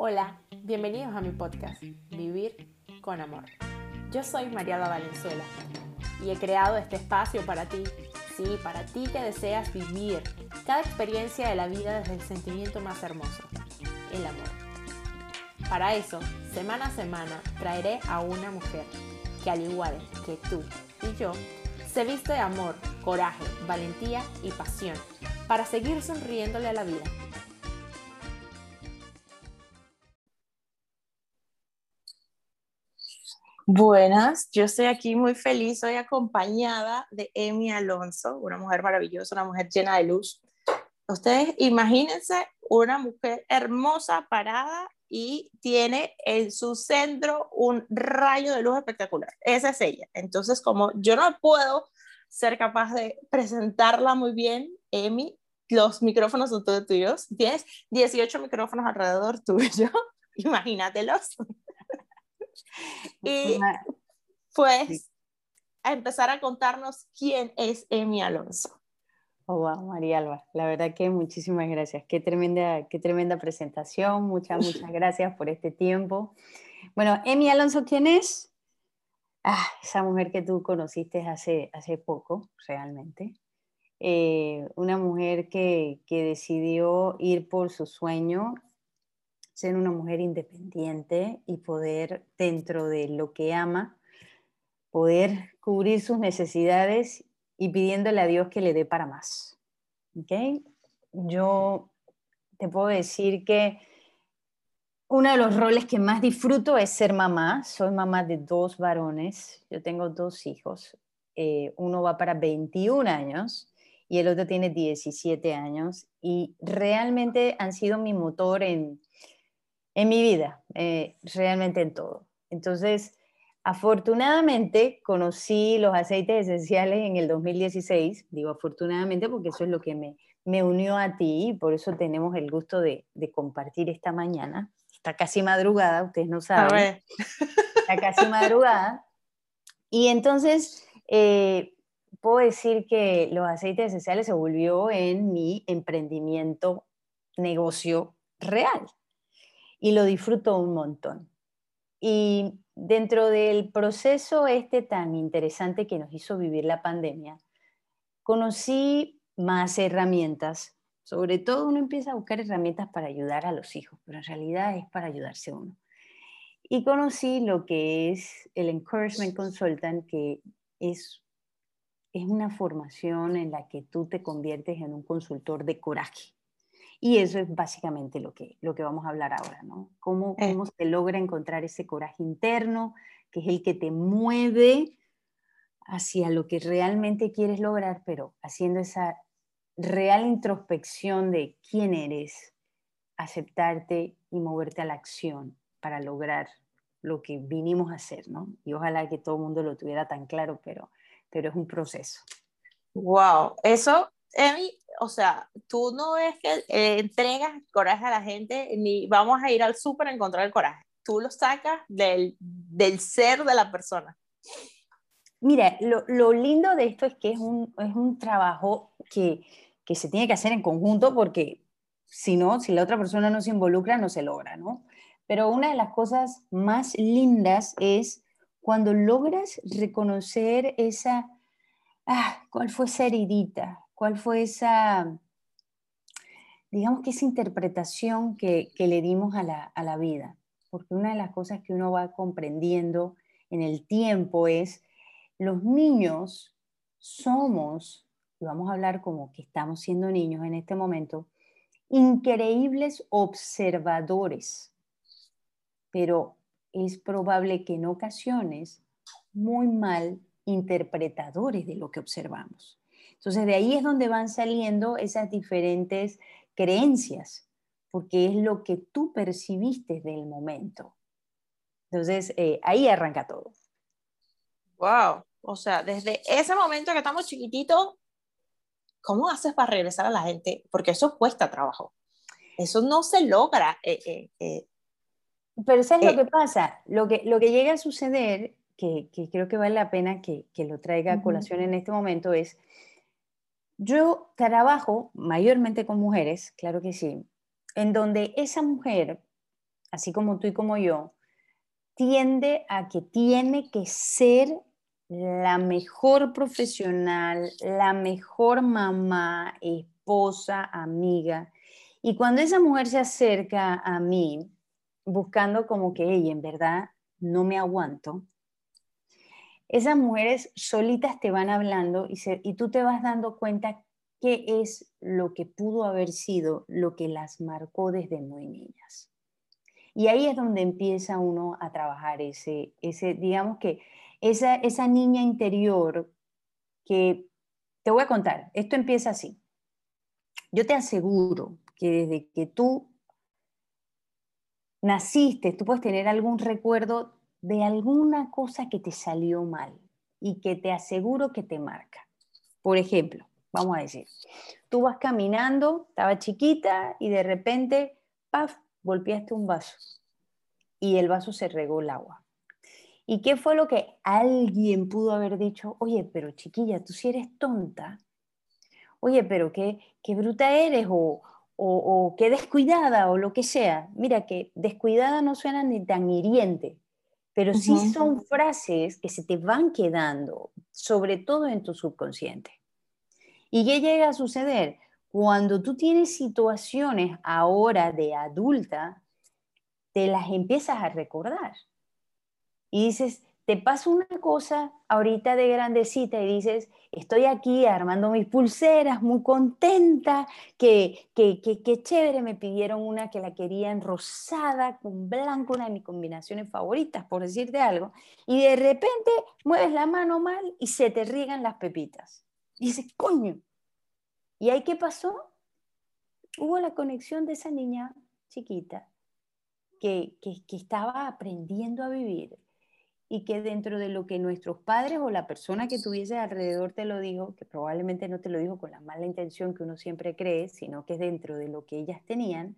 Hola, bienvenidos a mi podcast, Vivir con Amor. Yo soy Mariada Valenzuela y he creado este espacio para ti, sí, para ti que deseas vivir cada experiencia de la vida desde el sentimiento más hermoso, el amor. Para eso, semana a semana, traeré a una mujer que al igual que tú y yo, se viste de amor, coraje, valentía y pasión para seguir sonriéndole a la vida Buenas, yo estoy aquí muy feliz, soy acompañada de Emi Alonso, una mujer maravillosa, una mujer llena de luz. Ustedes imagínense una mujer hermosa, parada y tiene en su centro un rayo de luz espectacular. Esa es ella. Entonces, como yo no puedo ser capaz de presentarla muy bien, Emi, los micrófonos son todos tuyos. Tienes 18 micrófonos alrededor tuyo, imagínatelos. Y pues a empezar a contarnos quién es Emi Alonso. Oh, wow, María Alba, la verdad que muchísimas gracias. Qué tremenda, qué tremenda presentación. Muchas, muchas gracias por este tiempo. Bueno, Emi Alonso, ¿quién es? Ah, esa mujer que tú conociste hace, hace poco, realmente. Eh, una mujer que, que decidió ir por su sueño ser una mujer independiente y poder, dentro de lo que ama, poder cubrir sus necesidades y pidiéndole a Dios que le dé para más. ¿Okay? Yo te puedo decir que uno de los roles que más disfruto es ser mamá. Soy mamá de dos varones. Yo tengo dos hijos. Eh, uno va para 21 años y el otro tiene 17 años. Y realmente han sido mi motor en, en mi vida, eh, realmente en todo. Entonces, afortunadamente conocí los aceites esenciales en el 2016, digo afortunadamente porque eso es lo que me, me unió a ti y por eso tenemos el gusto de, de compartir esta mañana. Está casi madrugada, ustedes no saben. Está casi madrugada. Y entonces, eh, puedo decir que los aceites esenciales se volvió en mi emprendimiento, negocio real y lo disfruto un montón. Y dentro del proceso este tan interesante que nos hizo vivir la pandemia, conocí más herramientas. Sobre todo uno empieza a buscar herramientas para ayudar a los hijos, pero en realidad es para ayudarse uno. Y conocí lo que es el Encouragement Consultant, que es, es una formación en la que tú te conviertes en un consultor de coraje. Y eso es básicamente lo que, lo que vamos a hablar ahora, ¿no? Cómo, eh. cómo se logra encontrar ese coraje interno, que es el que te mueve hacia lo que realmente quieres lograr, pero haciendo esa real introspección de quién eres, aceptarte y moverte a la acción para lograr lo que vinimos a hacer, ¿no? Y ojalá que todo el mundo lo tuviera tan claro, pero, pero es un proceso. Wow, eso, Emi, o sea, tú no es que eh, entregas coraje a la gente ni vamos a ir al súper a encontrar el coraje. Tú lo sacas del, del ser de la persona. Mira, lo, lo, lindo de esto es que es un, es un trabajo que, que, se tiene que hacer en conjunto porque si no, si la otra persona no se involucra, no se logra, ¿no? Pero una de las cosas más lindas es cuando logras reconocer esa, ah, ¿cuál fue esa heridita? ¿Cuál fue esa, digamos que esa interpretación que, le dimos a la, a la vida? Porque una de las cosas que uno va comprendiendo en el tiempo es, los niños somos, y vamos a hablar como que estamos siendo niños en este momento, increíbles observadores, pero es probable que en ocasiones muy mal interpretadores de lo que observamos. Entonces de ahí es donde van saliendo esas diferentes creencias, porque es lo que tú percibiste del momento. Entonces eh, ahí arranca todo. Wow, o sea, desde ese momento que estamos chiquititos, ¿cómo haces para regresar a la gente? Porque eso cuesta trabajo. Eso no se logra. Eh, eh, Pero ¿sabes lo que pasa? Lo que, lo que llega a suceder, que, creo que vale la pena que, lo traiga a colación en este momento, es yo trabajo mayormente con mujeres, claro que sí, en donde esa mujer así como tú y como yo, tiende a que tiene que ser la mejor profesional, la mejor mamá, esposa, amiga. Y cuando esa mujer se acerca a mí buscando como que ella en verdad no me aguanto, esas mujeres solitas te van hablando y, tú te vas dando cuenta qué es lo que pudo haber sido lo que las marcó desde muy niñas. Y ahí es donde empieza uno a trabajar ese, ese digamos que esa, esa niña interior que, te voy a contar, esto empieza así. Yo te aseguro que desde que tú naciste, tú puedes tener algún recuerdo de alguna cosa que te salió mal y que te aseguro que te marca. Por ejemplo, vamos a decir, tú vas caminando, estaba chiquita y de repente, ¡paf!, golpeaste un vaso y el vaso se regó el agua. ¿Y qué fue lo que alguien pudo haber dicho? Oye, pero chiquilla, tú si eres tonta. Oye, pero qué, qué bruta eres o, o, qué descuidada o lo que sea. Mira que descuidada no suena ni tan hiriente, pero sí son frases que se te van quedando, sobre todo en tu subconsciente. ¿Y qué llega a suceder? Cuando tú tienes situaciones ahora de adulta, te las empiezas a recordar. Y dices, te pasa una cosa ahorita de grandecita y dices, estoy aquí armando mis pulseras, muy contenta, que, que, que, chévere, me pidieron una que la querían rosada con blanco, una de mis combinaciones favoritas, por decirte algo, y de repente mueves la mano mal y se te riegan las pepitas. Y dices, coño. ¿Y ahí qué pasó? Hubo la conexión de esa niña chiquita que, que estaba aprendiendo a vivir y que dentro de lo que nuestros padres o la persona que tuviese alrededor te lo dijo, que probablemente no te lo dijo con la mala intención que uno siempre cree, sino que es dentro de lo que ellas tenían,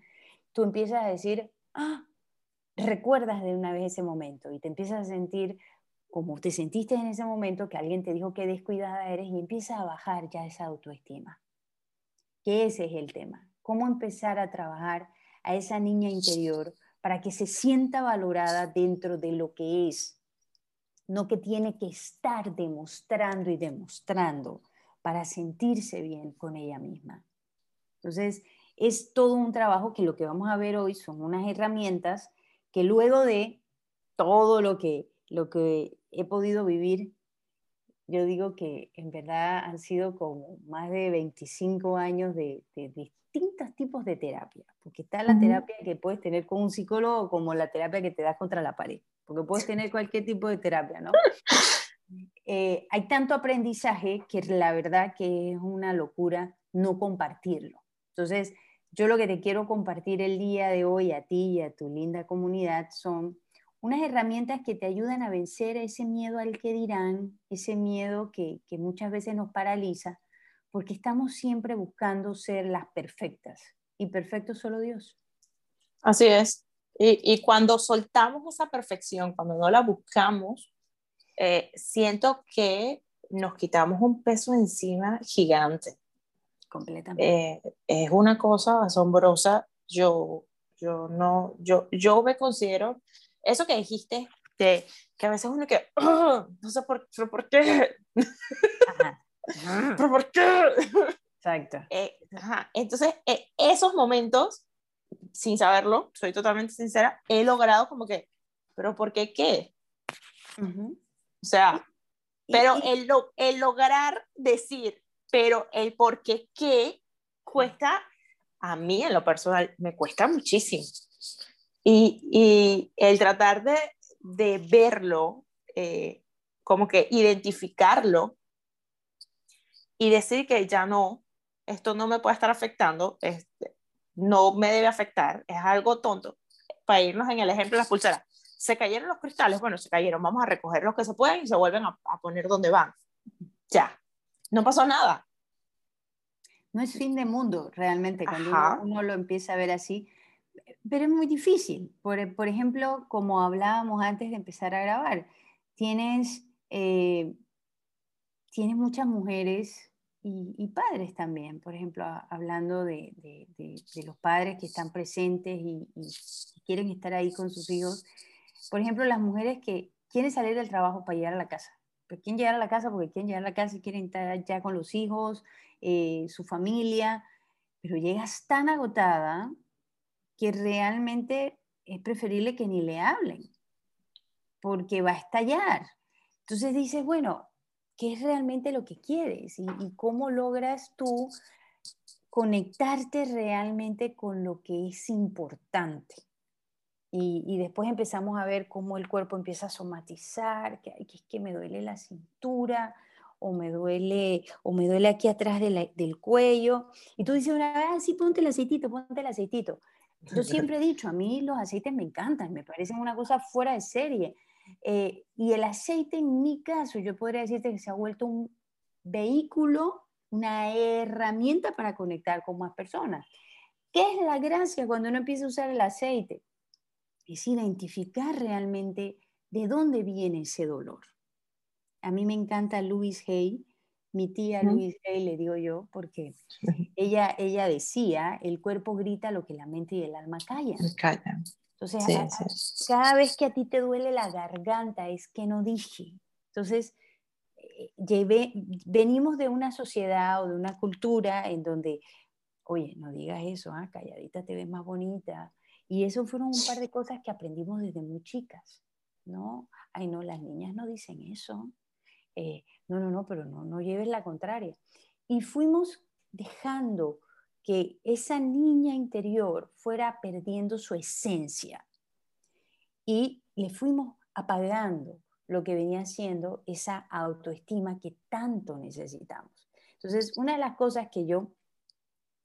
tú empiezas a decir, ah, recuerdas de una vez ese momento y te empiezas a sentir como te sentiste en ese momento que alguien te dijo que descuidada eres y empieza a bajar ya esa autoestima. Que ese es el tema. Cómo empezar a trabajar a esa niña interior para que se sienta valorada dentro de lo que es, no que tiene que estar demostrando y demostrando para sentirse bien con ella misma. Entonces, es todo un trabajo que lo que vamos a ver hoy son unas herramientas que luego de todo lo que, lo que he podido vivir, yo digo que en verdad han sido como más de 25 años de, distintos tipos de terapia, porque está la terapia que puedes tener con un psicólogo como la terapia que te das contra la pared porque puedes tener cualquier tipo de terapia, ¿no? Eh, hay tanto aprendizaje que la verdad que es una locura no compartirlo. Entonces, yo lo que te quiero compartir el día de hoy a ti y a tu linda comunidad son unas herramientas que te ayudan a vencer ese miedo al que dirán, ese miedo que, que muchas veces nos paraliza, porque estamos siempre buscando ser las perfectas y perfecto solo Dios. Así es. Y, cuando soltamos esa perfección, cuando no la buscamos, eh, siento que nos quitamos un peso encima gigante. Completamente. Eh, es una cosa asombrosa. Yo, yo no, yo, yo me considero, eso que dijiste, de, que a veces uno que, no sé por, por qué. ¿Pero por qué? Exacto. Eh, Entonces, esos momentos sin saberlo, soy totalmente sincera, he logrado como que, pero ¿por qué qué? O sea, pero el, el lograr decir, pero el por qué qué cuesta, a mí en lo personal, me cuesta muchísimo. Y, y el tratar de, de verlo, eh, como que identificarlo y decir que ya no, esto no me puede estar afectando, este, no me debe afectar, es algo tonto. Para irnos en el ejemplo de las pulseras, se cayeron los cristales, bueno, se cayeron, vamos a recoger los que se pueden y se vuelven a, poner donde van. Ya, no pasó nada. No es fin de mundo realmente cuando uno, lo empieza a ver así, pero es muy difícil. Por, por, ejemplo, como hablábamos antes de empezar a grabar, tienes, eh, tienes muchas mujeres y, padres también, por ejemplo, hablando de, los padres que están presentes y, quieren estar ahí con sus hijos. Por ejemplo, las mujeres que quieren salir del trabajo para llegar a la casa. Pero quieren llegar a la casa porque quieren llegar a la casa y quieren estar ya con los hijos, eh, su familia, pero llegas tan agotada que realmente es preferible que ni le hablen, porque va a estallar. Entonces dices, bueno, qué es realmente lo que quieres y, cómo logras tú conectarte realmente con lo que es importante. Y, después empezamos a ver cómo el cuerpo empieza a somatizar, que, es que me duele la cintura o me duele, o me duele aquí atrás del cuello. Y tú dices ah, sí, ponte el aceitito, ponte el aceitito. Yo siempre he dicho, a mí los aceites me encantan, me parecen una cosa fuera de serie. Eh, y el aceite, en mi caso, yo podría decirte que se ha vuelto un vehículo, una herramienta para conectar con más personas. ¿Qué es la gracia cuando uno empieza a usar el aceite? Es identificar realmente de dónde viene ese dolor. A mí me encanta Louise Hay, mi tía Louise Hay, le digo yo, porque ella, ella decía, el cuerpo grita lo que la mente y el alma callan. Callan. Entonces, cada vez que a ti te duele la garganta es que no dije. Entonces, eh, venimos de una sociedad o de una cultura en donde, oye, no digas eso, ¿ah? calladita te ves más bonita. Y eso fueron un par de cosas que aprendimos desde muy chicas, ¿no? Ay, no, las niñas no dicen eso. Eh, no, no, no, pero no, no lleves la contraria. Y fuimos dejando que esa niña interior fuera perdiendo su esencia y le fuimos apagando lo que venía siendo esa autoestima que tanto necesitamos. Entonces, una de las cosas que yo,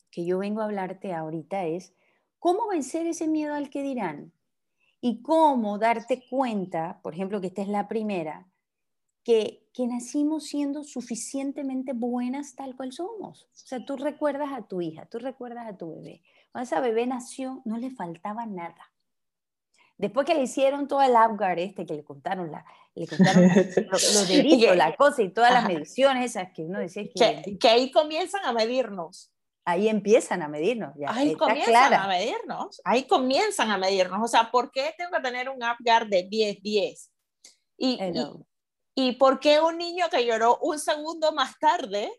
que yo vengo a hablarte ahorita es cómo vencer ese miedo al que dirán y cómo darte cuenta, por ejemplo, que esta es la primera, que, nacimos siendo suficientemente buenas tal cual somos. O sea, tú recuerdas a tu hija, tú recuerdas a tu bebé. Cuando esa bebé nació, no le faltaba nada. Después que le hicieron todo el Apgar este, que le contaron, la, le contaron los delitos, la cosa y todas las mediciones esas que uno decía que, que, ahí comienzan a medirnos. Ahí empiezan a medirnos. Ya, ahí comienzan a medirnos. Ahí comienzan a medirnos. O sea, ¿por qué tengo que tener un Apgar de 10-10? Y, y, ¿Y por qué un niño que lloró un segundo más tarde,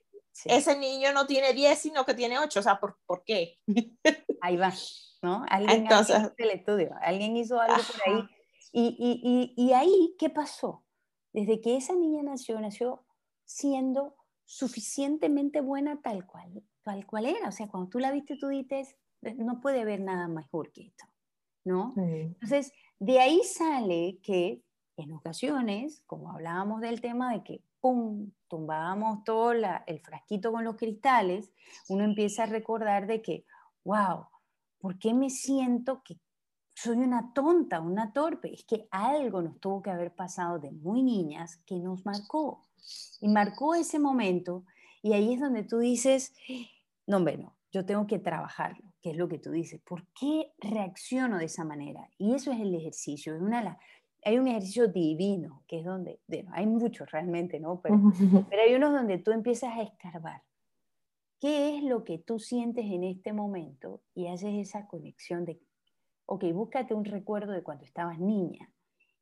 ese niño no tiene 10, sino que tiene 8? O sea, ¿por, por qué? Ahí va, ¿no? Alguien Entonces, hizo el estudio, alguien hizo algo por ahí. Y, y, y, y ahí, ¿qué pasó? Desde que esa niña nació, nació siendo suficientemente buena tal cual, tal cual era. O sea, cuando tú la viste, tú dices, no puede haber nada mejor que esto, ¿no? Entonces, de ahí sale que en ocasiones, como hablábamos del tema de que, ¡pum!, tumbábamos todo el frasquito con los cristales, uno empieza a recordar de que, wow, ¿por qué me siento que soy una tonta, una torpe? Es que algo nos tuvo que haber pasado de muy niñas que nos marcó. Y marcó ese momento y ahí es donde tú dices, no, hombre, no, yo tengo que trabajarlo, que es lo que tú dices. ¿Por qué reacciono de esa manera? Y eso es el ejercicio, es una de las hay un ejercicio divino, que es donde, bueno, hay muchos realmente, ¿no? Pero, pero hay unos donde tú empiezas a escarbar. ¿Qué es lo que tú sientes en este momento? Y haces esa conexión de, ok, búscate un recuerdo de cuando estabas niña.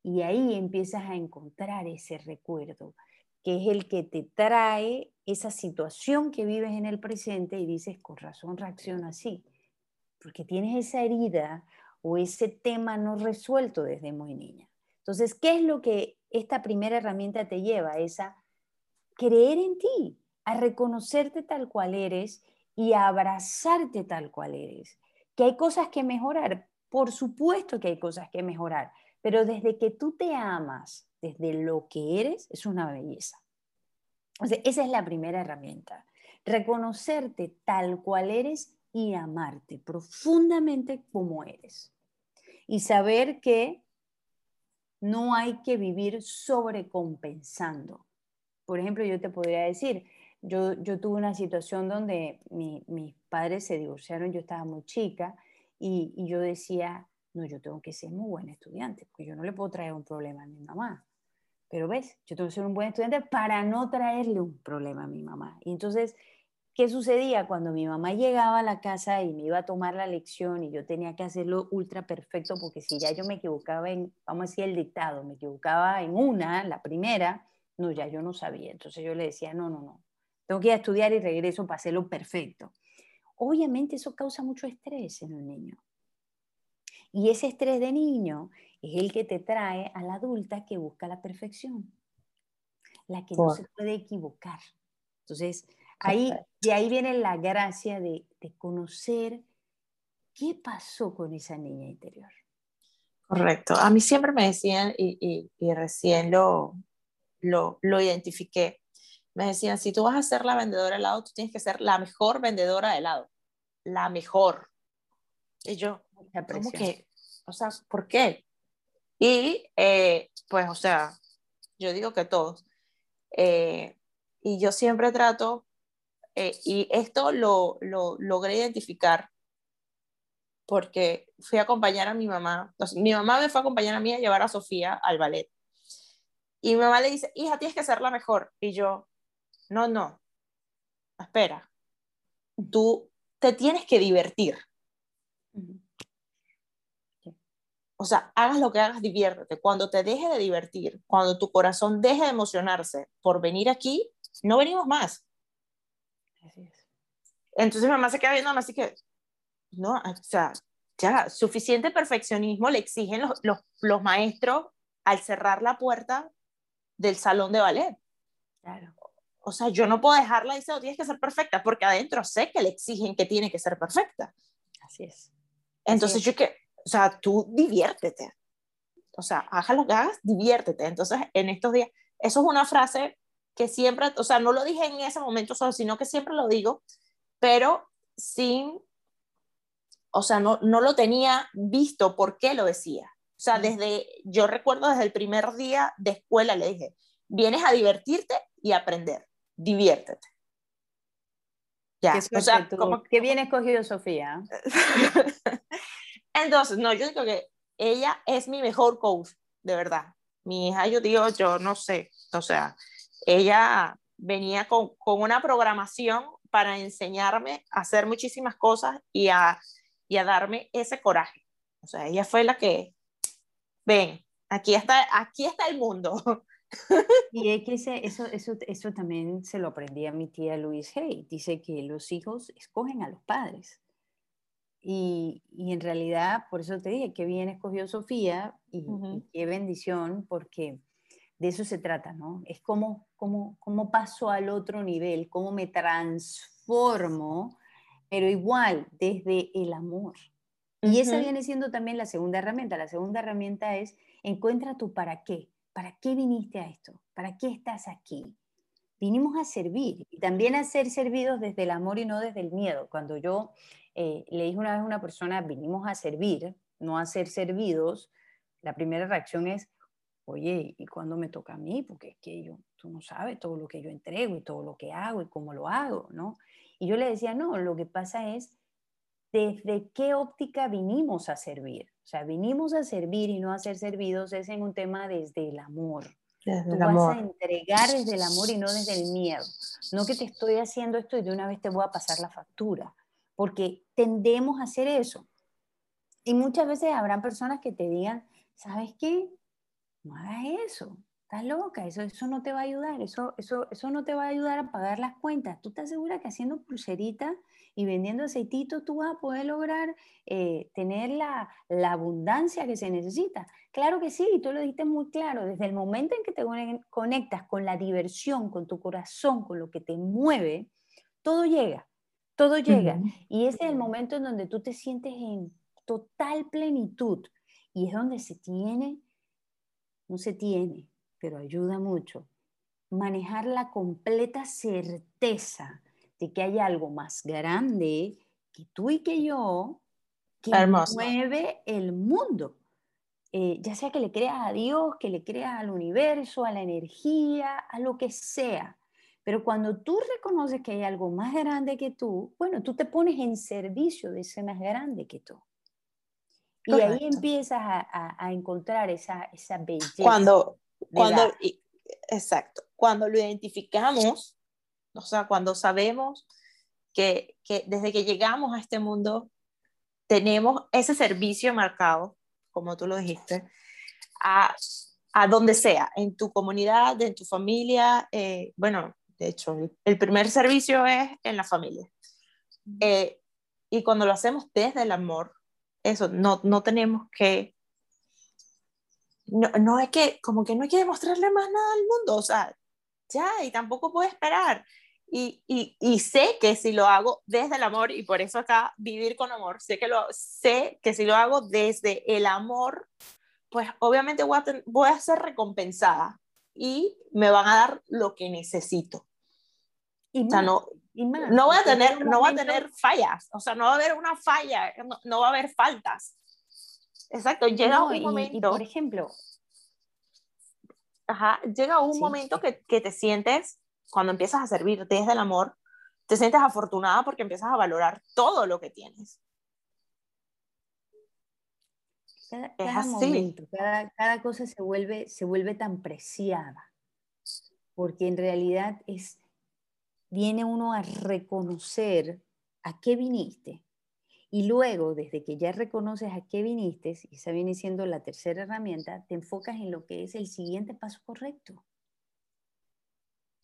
Y ahí empiezas a encontrar ese recuerdo, que es el que te trae esa situación que vives en el presente y dices, con razón reacciono así. Porque tienes esa herida o ese tema no resuelto desde muy niña. Entonces, ¿qué es lo que esta primera herramienta te lleva? Es a creer en ti, a reconocerte tal cual eres y a abrazarte tal cual eres. Que hay cosas que mejorar, por supuesto que hay cosas que mejorar, pero desde que tú te amas, desde lo que eres, es una belleza. Esa es la primera herramienta. Reconocerte tal cual eres y amarte profundamente como eres. Y saber que no hay que vivir sobrecompensando. Por ejemplo, yo te podría decir, yo, yo tuve una situación donde mis padres se divorciaron, yo estaba muy chica y, yo decía, no, yo tengo que ser muy buena estudiante, porque yo no le puedo traer un problema a mi mamá. pero ves, yo tengo que ser un buen estudiante para no traerle un problema a mi mamá. Y entonces, ¿qué sucedía cuando mi mamá llegaba a la casa y me iba a tomar la lección y yo tenía que hacerlo ultra perfecto? Porque si ya yo me equivocaba en, vamos a decir, el dictado, me equivocaba en una, la primera, no, ya yo no sabía. Entonces yo le decía, no, no, no, tengo que ir a estudiar y regreso para hacerlo perfecto. Obviamente eso causa mucho estrés en un niño. Y ese estrés de niño es el que te trae a la adulta que busca la perfección, la que no se puede equivocar. Entonces, ahí, de ahí viene la gracia de, conocer qué pasó con esa niña interior. Correcto. A mí siempre me decían, y, recién lo, lo, lo, identifiqué, me decían, si tú vas a ser la vendedora de helado, tú tienes que ser la mejor vendedora de helado. La mejor. Y yo, ¿cómo que? O sea, ¿por qué? Y eh, pues, o sea, yo digo que todos. Eh, y yo siempre trato, eh, y esto lo, lo, logré identificar porque fui a acompañar a mi mamá. mi mamá me fue a acompañar a mí a llevar a Sofía al ballet. Y mi mamá le dice, hija, tienes que ser la mejor. Y yo, no, no, espera. Tú te tienes que divertir. O sea, hagas lo que hagas, diviértete. Cuando te deje de divertir, cuando tu corazón deje de emocionarse por venir aquí, no venimos más. Entonces mi mamá se queda viendo, así que, no, o sea, ya, suficiente perfeccionismo le exigen los, los, los maestros al cerrar la puerta del salón de ballet. Claro. O sea, yo no puedo dejarla y decir, tienes que ser perfecta, porque adentro sé que le exigen que tiene que ser perfecta. Así es. Entonces yo que, o sea, tú diviértete. O sea, haz lo que hagas, diviértete. Entonces, en estos días, eso es una frase que siempre, o sea, no lo dije en ese momento solo, sino que siempre lo digo, pero sin, o sea, no, no lo tenía visto por qué lo decía. O sea, desde, yo recuerdo desde el primer día de escuela le dije, vienes a divertirte y aprender, diviértete. Ya, o sea, como... Qué bien escogido Sofía. Entonces, no, yo digo que ella es mi mejor coach, de verdad. Mi hija, yo digo, yo no sé, o sea, ella venía con, con una programación para enseñarme a hacer muchísimas cosas y a, y a darme ese coraje. O sea, ella fue la que, ven, aquí está, aquí está el mundo. Y es que eso, eso, eso también se lo aprendí a mi tía Luis Hay. Dice que los hijos escogen a los padres. Y, y, en realidad, por eso te dije, que bien escogió Sofía y, qué bendición, porque de eso se trata, ¿no? Es como, como, como paso al otro nivel, cómo me transformo, pero igual desde el amor. Y esa viene siendo también la segunda herramienta. La segunda herramienta es encuentra tu para qué. ¿Para qué viniste a esto? ¿Para qué estás aquí? Vinimos a servir y también a ser servidos desde el amor y no desde el miedo. Cuando yo eh, le dije una vez a una persona, vinimos a servir, no a ser servidos, la primera reacción es, oye, ¿y cuándo me toca a mí? Porque es que yo, tú no sabes todo lo que yo entrego y todo lo que hago y cómo lo hago, ¿no? Y yo le decía, no, lo que pasa es, ¿desde qué óptica vinimos a servir? O sea, vinimos a servir y no a ser servidos es en un tema desde el amor. Desde Tú vas a entregar desde el amor y no desde el miedo. No que te estoy haciendo esto y de una vez te voy a pasar la factura porque tendemos a hacer eso. Y muchas veces habrán personas que te digan, ¿sabes qué? No hagas eso, estás loca, eso, eso no te va a ayudar, eso, eso, eso no te va a ayudar a pagar las cuentas. ¿Tú estás segura que haciendo pulseritas y vendiendo aceititos tú vas a poder lograr eh, tener la, la, abundancia que se necesita? Claro que sí, tú lo dijiste muy claro, desde el momento en que te conectas con la diversión, con tu corazón, con lo que te mueve, todo llega. Todo llega. Y ese es el momento en donde tú te sientes en total plenitud. Y es donde se tiene, no se tiene, pero ayuda mucho, manejar la completa certeza de que hay algo más grande que tú y que yo que mueve el mundo. Eh, ya sea que le creas a Dios, que le creas al universo, a la energía, a lo que sea. Pero cuando tú reconoces que hay algo más grande que tú, bueno, tú te pones en servicio de ese más grande que tú. Y ahí empiezas a, encontrar esa, esa belleza. Cuando, cuando, exacto, cuando lo identificamos, o sea, cuando sabemos que, que desde que llegamos a este mundo tenemos ese servicio marcado, como tú lo dijiste, a, a donde sea, en tu comunidad, en tu familia. Eh, bueno, de hecho, el primer servicio es en la familia. Eh, y cuando lo hacemos desde el amor, eso, no, no tenemos que, no, no hay que, como que no hay que demostrarle más nada al mundo, o sea, ya, y tampoco puedo esperar. Y, y, y, sé que si lo hago desde el amor, y por eso acá vivir con amor, sé que, lo, sé que si lo hago desde el amor, pues obviamente voy a, voy a ser recompensada y me van a dar lo que necesito. Y o sea, no, no voy a tener, no va a tener fallas, o sea, no va a haber una falla, no, va a haber faltas. Exacto, llega un momento. por ejemplo, ajá, llega un momento que, que, te sientes, cuando empiezas a servir desde el amor, te sientes afortunada porque empiezas a valorar todo lo que tienes. Cada, momento, cada, cada, cosa se vuelve, se vuelve tan preciada, porque en realidad es, viene uno a reconocer a qué viniste. Y luego, desde que ya reconoces a qué viniste, y esa viene siendo la tercera herramienta, te enfocas en lo que es el siguiente paso correcto.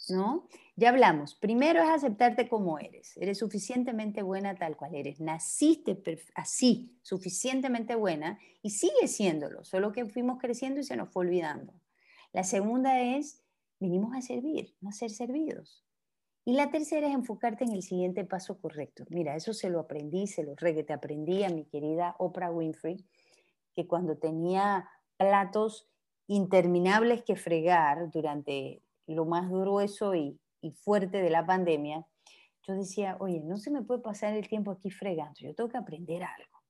¿no? Ya hablamos. Primero es aceptarte como eres. Eres suficientemente buena tal cual eres. Naciste así, suficientemente buena y sigue siéndolo, solo que fuimos creciendo y se nos fue olvidando. La segunda es, vinimos a servir, no a ser servidos. Y la tercera es enfocarte en el siguiente paso correcto. Mira, eso se lo aprendí, se lo re te aprendí a mi querida Oprah Winfrey, que cuando tenía platos interminables que fregar durante lo más grueso y, y fuerte de la pandemia, yo decía, oye, no se me puede pasar el tiempo aquí fregando, yo tengo que aprender algo.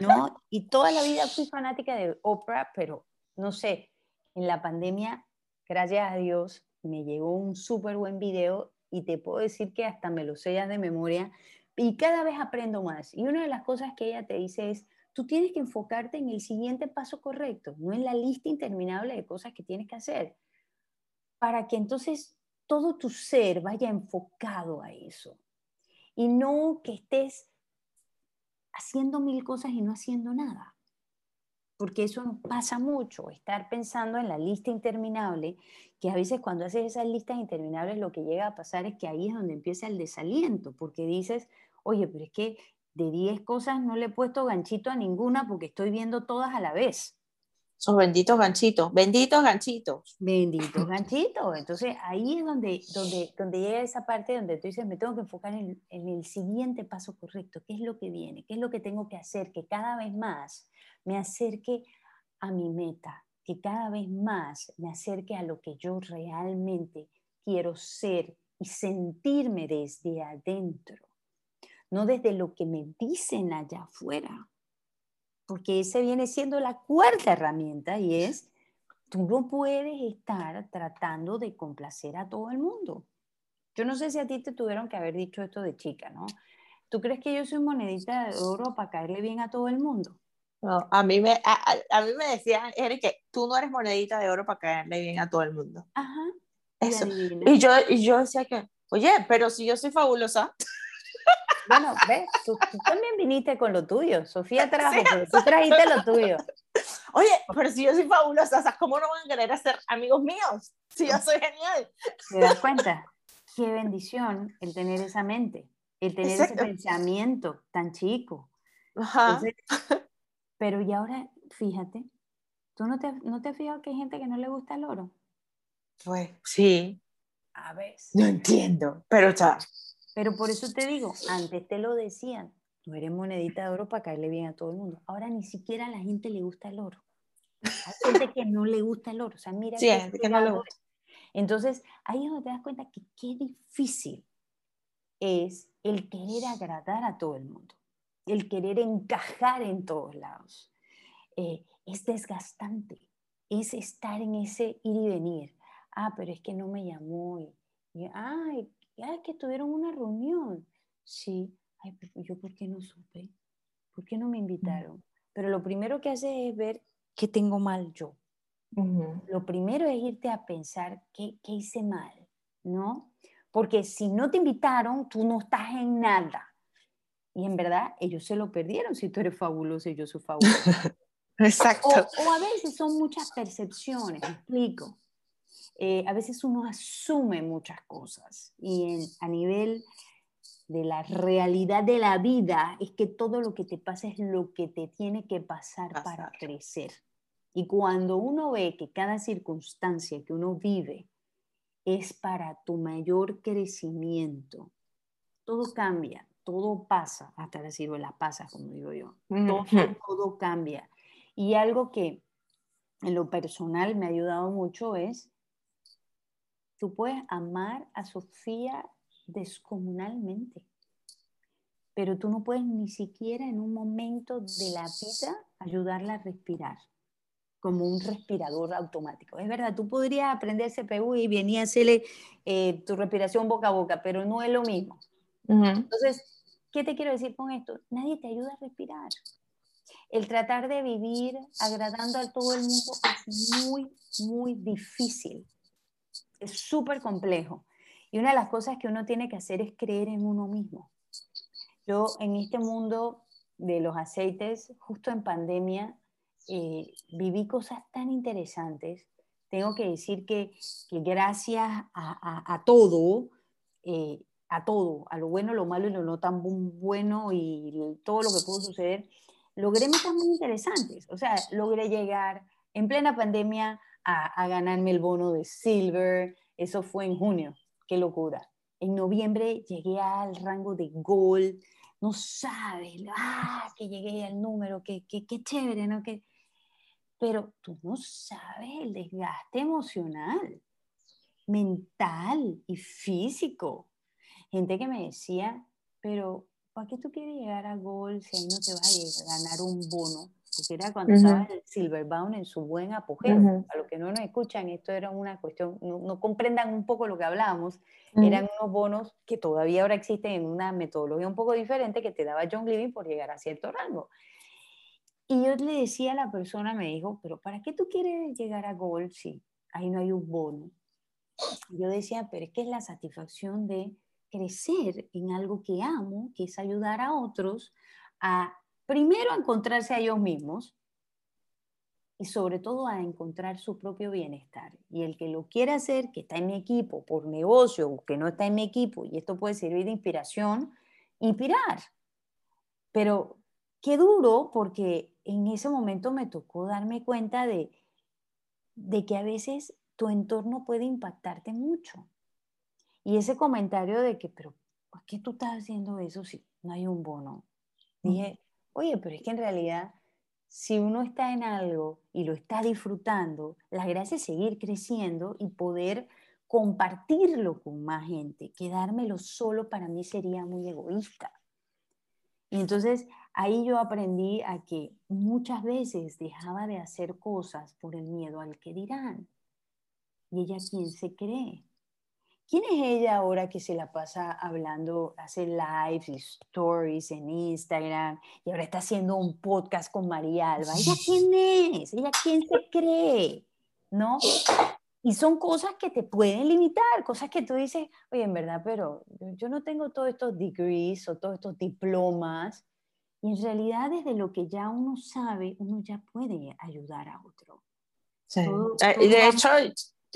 ¿No? Y toda la vida fui fanática de Oprah, pero no sé, en la pandemia, gracias a Dios, me llegó un súper buen video y te puedo decir que hasta me lo sellas de memoria y cada vez aprendo más. Y una de las cosas que ella te dice es, tú tienes que enfocarte en el siguiente paso correcto, no en la lista interminable de cosas que tienes que hacer para que entonces todo tu ser vaya enfocado a eso. Y no que estés haciendo mil cosas y no haciendo nada. Porque eso pasa mucho, estar pensando en la lista interminable, que a veces cuando haces esas listas interminables lo que llega a pasar es que ahí es donde empieza el desaliento, porque dices, oye, pero es que de 10 cosas no le he puesto ganchito a ninguna porque estoy viendo todas a la vez. Son benditos ganchitos, benditos ganchitos. Benditos ganchitos. Entonces ahí es donde, donde, donde llega esa parte donde tú dices, me tengo que enfocar en, en, el siguiente paso correcto, qué es lo que viene, qué es lo que tengo que hacer, que cada vez más me acerque a mi meta, que cada vez más me acerque a lo que yo realmente quiero ser y sentirme desde adentro, no desde lo que me dicen allá afuera porque ese viene siendo la cuarta herramienta y es, tú no puedes estar tratando de complacer a todo el mundo. Yo no sé si a ti te tuvieron que haber dicho esto de chica, ¿no? ¿Tú crees que yo soy monedita de oro para caerle bien a todo el mundo? No, a mí me, a, mí me decían, Eric, que tú no eres monedita de oro para caerle bien a todo el mundo. Ajá. Eso. Y yo, y yo decía que, oye, pero si yo soy fabulosa. Bueno, ves, tú, también viniste con lo tuyo. Sofía trajo, pero tú trajiste lo tuyo. Oye, pero si yo soy fabulosa, ¿cómo no van a querer ser amigos míos? Si yo soy genial. ¿Te das cuenta? Qué bendición el tener esa mente, el tener ese pensamiento tan chico. Ajá. pero y ahora, fíjate, ¿tú no te, no te has fijado que hay gente que no le gusta el oro? Pues sí. A ver. No entiendo, pero está pero por eso te digo, antes te lo decían, tú eres monedita de oro para caerle bien a todo el mundo. Ahora ni siquiera a la gente le gusta el oro. Hay gente que no le gusta el oro. O sea, mira. Sí, que no le gusta. Entonces, ahí es donde te das cuenta que qué difícil es el querer agradar a todo el mundo, el querer encajar en todos lados. Eh, es desgastante, es estar en ese ir y venir. Ah, pero es que no me llamó. Y, y ay, ay, que tuvieron una reunión. Sí, ay, pero yo por qué no supe, por qué no me invitaron. Pero lo primero que hace es ver qué tengo mal yo. lo primero es irte a pensar qué, qué hice mal, ¿no? Porque si no te invitaron, tú no estás en nada. Y en verdad, ellos se lo perdieron si tú eres fabuloso y yo soy fabuloso. Exacto. O, a veces son muchas percepciones, explico. Eh, a veces uno asume muchas cosas y a nivel de la realidad de la vida es que todo lo que te pasa es lo que te tiene que pasar, para crecer. Y cuando uno ve que cada circunstancia que uno vive es para tu mayor crecimiento, todo cambia, todo pasa, hasta las ciruelas pasa, como digo yo, todo, todo cambia. Y algo que en lo personal me ha ayudado mucho es, tú puedes amar a Sofía descomunalmente, pero tú no puedes ni siquiera en un momento de la vida ayudarla a respirar como un respirador automático. Es verdad, tú podrías aprender CPU y venir a hacerle eh, tu respiración boca a boca, pero no es lo mismo. Entonces, ¿qué te quiero decir con esto? Nadie te ayuda a respirar el tratar de vivir agradando a todo el mundo es muy, muy difícil. Es súper complejo. Y una de las cosas que uno tiene que hacer es creer en uno mismo. Yo en este mundo de los aceites, justo en pandemia, eh, viví cosas tan interesantes. Tengo que decir que, gracias a, todo, eh, a todo, a lo bueno, lo malo y lo no tan bueno y todo lo que pudo suceder, logré metas muy interesantes. O sea, logré llegar en plena pandemia a, ganarme el bono de Silver. Eso fue en junio. Qué locura. En noviembre llegué al rango de Gold. No sabes, ah, que llegué al número, qué que, que chévere, ¿no? Que, pero tú no sabes el desgaste emocional, mental y físico. Gente que me decía, pero ¿para qué tú quieres llegar a gol si ahí no te vas a ganar un bono? Porque era cuando estaba el Silverbound en su buen apogeo. A los que no nos escuchan, esto era una cuestión, no, comprendan un poco lo que hablábamos, eran unos bonos que todavía ahora existen en una metodología un poco diferente que te daba John Living por llegar a cierto rango. Y yo le decía a la persona, me dijo, pero ¿para qué tú quieres llegar a gol si ahí no hay un bono? yo decía, pero es que es la satisfacción de crecer en algo que amo, que es ayudar a otros a primero a encontrarse a ellos mismos y sobre todo a encontrar su propio bienestar. Y el que lo quiera hacer, que está en mi equipo por negocio o que no está en mi equipo, y esto puede servir de inspiración, inspirar. Pero qué duro porque en ese momento me tocó darme cuenta de, de que a veces tu entorno puede impactarte mucho. Y ese comentario de que, pero ¿por qué tú estás haciendo eso si no hay un bono? Dije, oye, pero es que en realidad, si uno está en algo y lo está disfrutando, la gracia es seguir creciendo y poder compartirlo con más gente. Quedármelo solo para mí sería muy egoísta. Y entonces ahí yo aprendí a que muchas veces dejaba de hacer cosas por el miedo al que dirán. ¿Y ella quién se cree? ¿Quién es ella ahora que se la pasa hablando, hace lives y stories en Instagram y ahora está haciendo un podcast con María Alba? ¿Ella quién es? ¿Ella quién se cree? ¿No? Y son cosas que te pueden limitar, cosas que tú dices, oye, en verdad, pero yo no tengo todos estos degrees o todos estos diplomas. Y en realidad, desde lo que ya uno sabe, uno ya puede ayudar a otro. Sí. Eh, de hecho,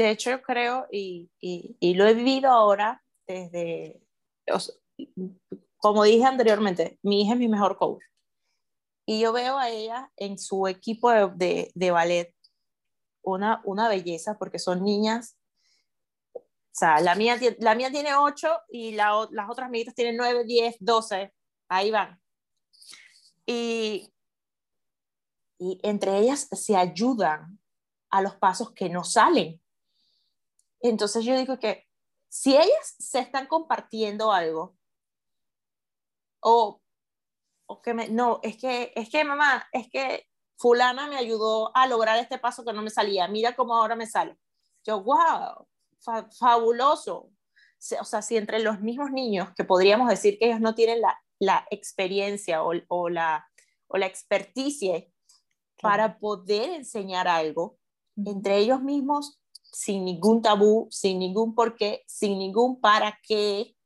de hecho, yo creo, y, y, lo he vivido ahora desde, como dije anteriormente, mi hija es mi mejor coach. Y yo veo a ella en su equipo de, de, ballet una, una belleza, porque son niñas o sea, la mía, la mía tiene 8 y la, las otras amiguitas tienen 9, 10, 12. Ahí van. Y, y entre ellas se ayudan a los pasos que no salen. Entonces yo digo que si ellas se están compartiendo algo, o, o que me, no, es que, es que mamá, es que fulana me ayudó a lograr este paso que no me salía, mira cómo ahora me sale. Yo, wow, fabuloso. O sea, si entre los mismos niños, que podríamos decir que ellos no tienen la, la experiencia o, o, la, o la experticia para poder enseñar algo, entre ellos mismos, sin ningún tabú, sin ningún porqué, sin ningún para qué,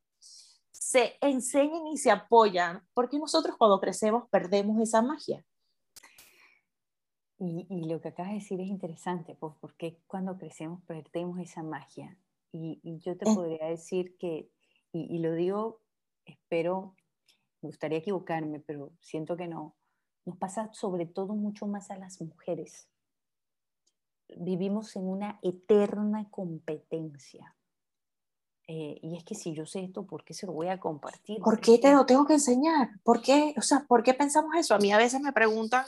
se enseñen y se apoyan, porque nosotros cuando crecemos perdemos esa magia. Y, lo que acabas de decir es interesante, pues porque cuando crecemos perdemos esa magia. Y, yo te podría decir que, y, lo digo, espero, me gustaría equivocarme, pero siento que no, nos pasa sobre todo mucho más a las mujeres. Vivimos en una eterna competencia. Eh, y es que si yo sé esto, ¿por qué se lo voy a compartir? ¿Por qué te lo tengo que enseñar? ¿Por qué, o sea, ¿por qué pensamos eso? A mí a veces me preguntan,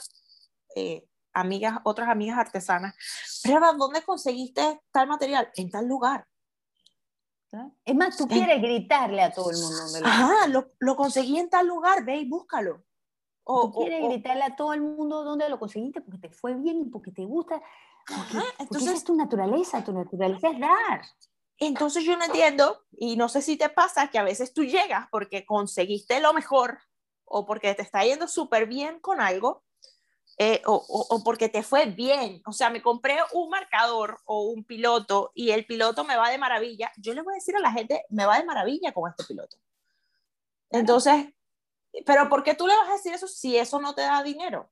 eh, amigas, otras amigas artesanas, pero ¿dónde conseguiste tal material? En tal lugar. Es más, tú quieres gritarle a todo el mundo. Lo Ajá, lo, lo, conseguí en tal lugar, ve y búscalo. O, tú quieres gritarle a todo el mundo dónde lo conseguiste porque te fue bien y porque te gusta. Porque, entonces es tu naturaleza, tu naturaleza es dar. Entonces yo no entiendo, y no sé si te pasa que a veces tú llegas porque conseguiste lo mejor o porque te está yendo súper bien con algo eh, o, porque te fue bien. O sea, me compré un marcador o un piloto y el piloto me va de maravilla. Yo le voy a decir a la gente, me va de maravilla con este piloto. Entonces, pero ¿por qué tú le vas a decir eso si eso no te da dinero?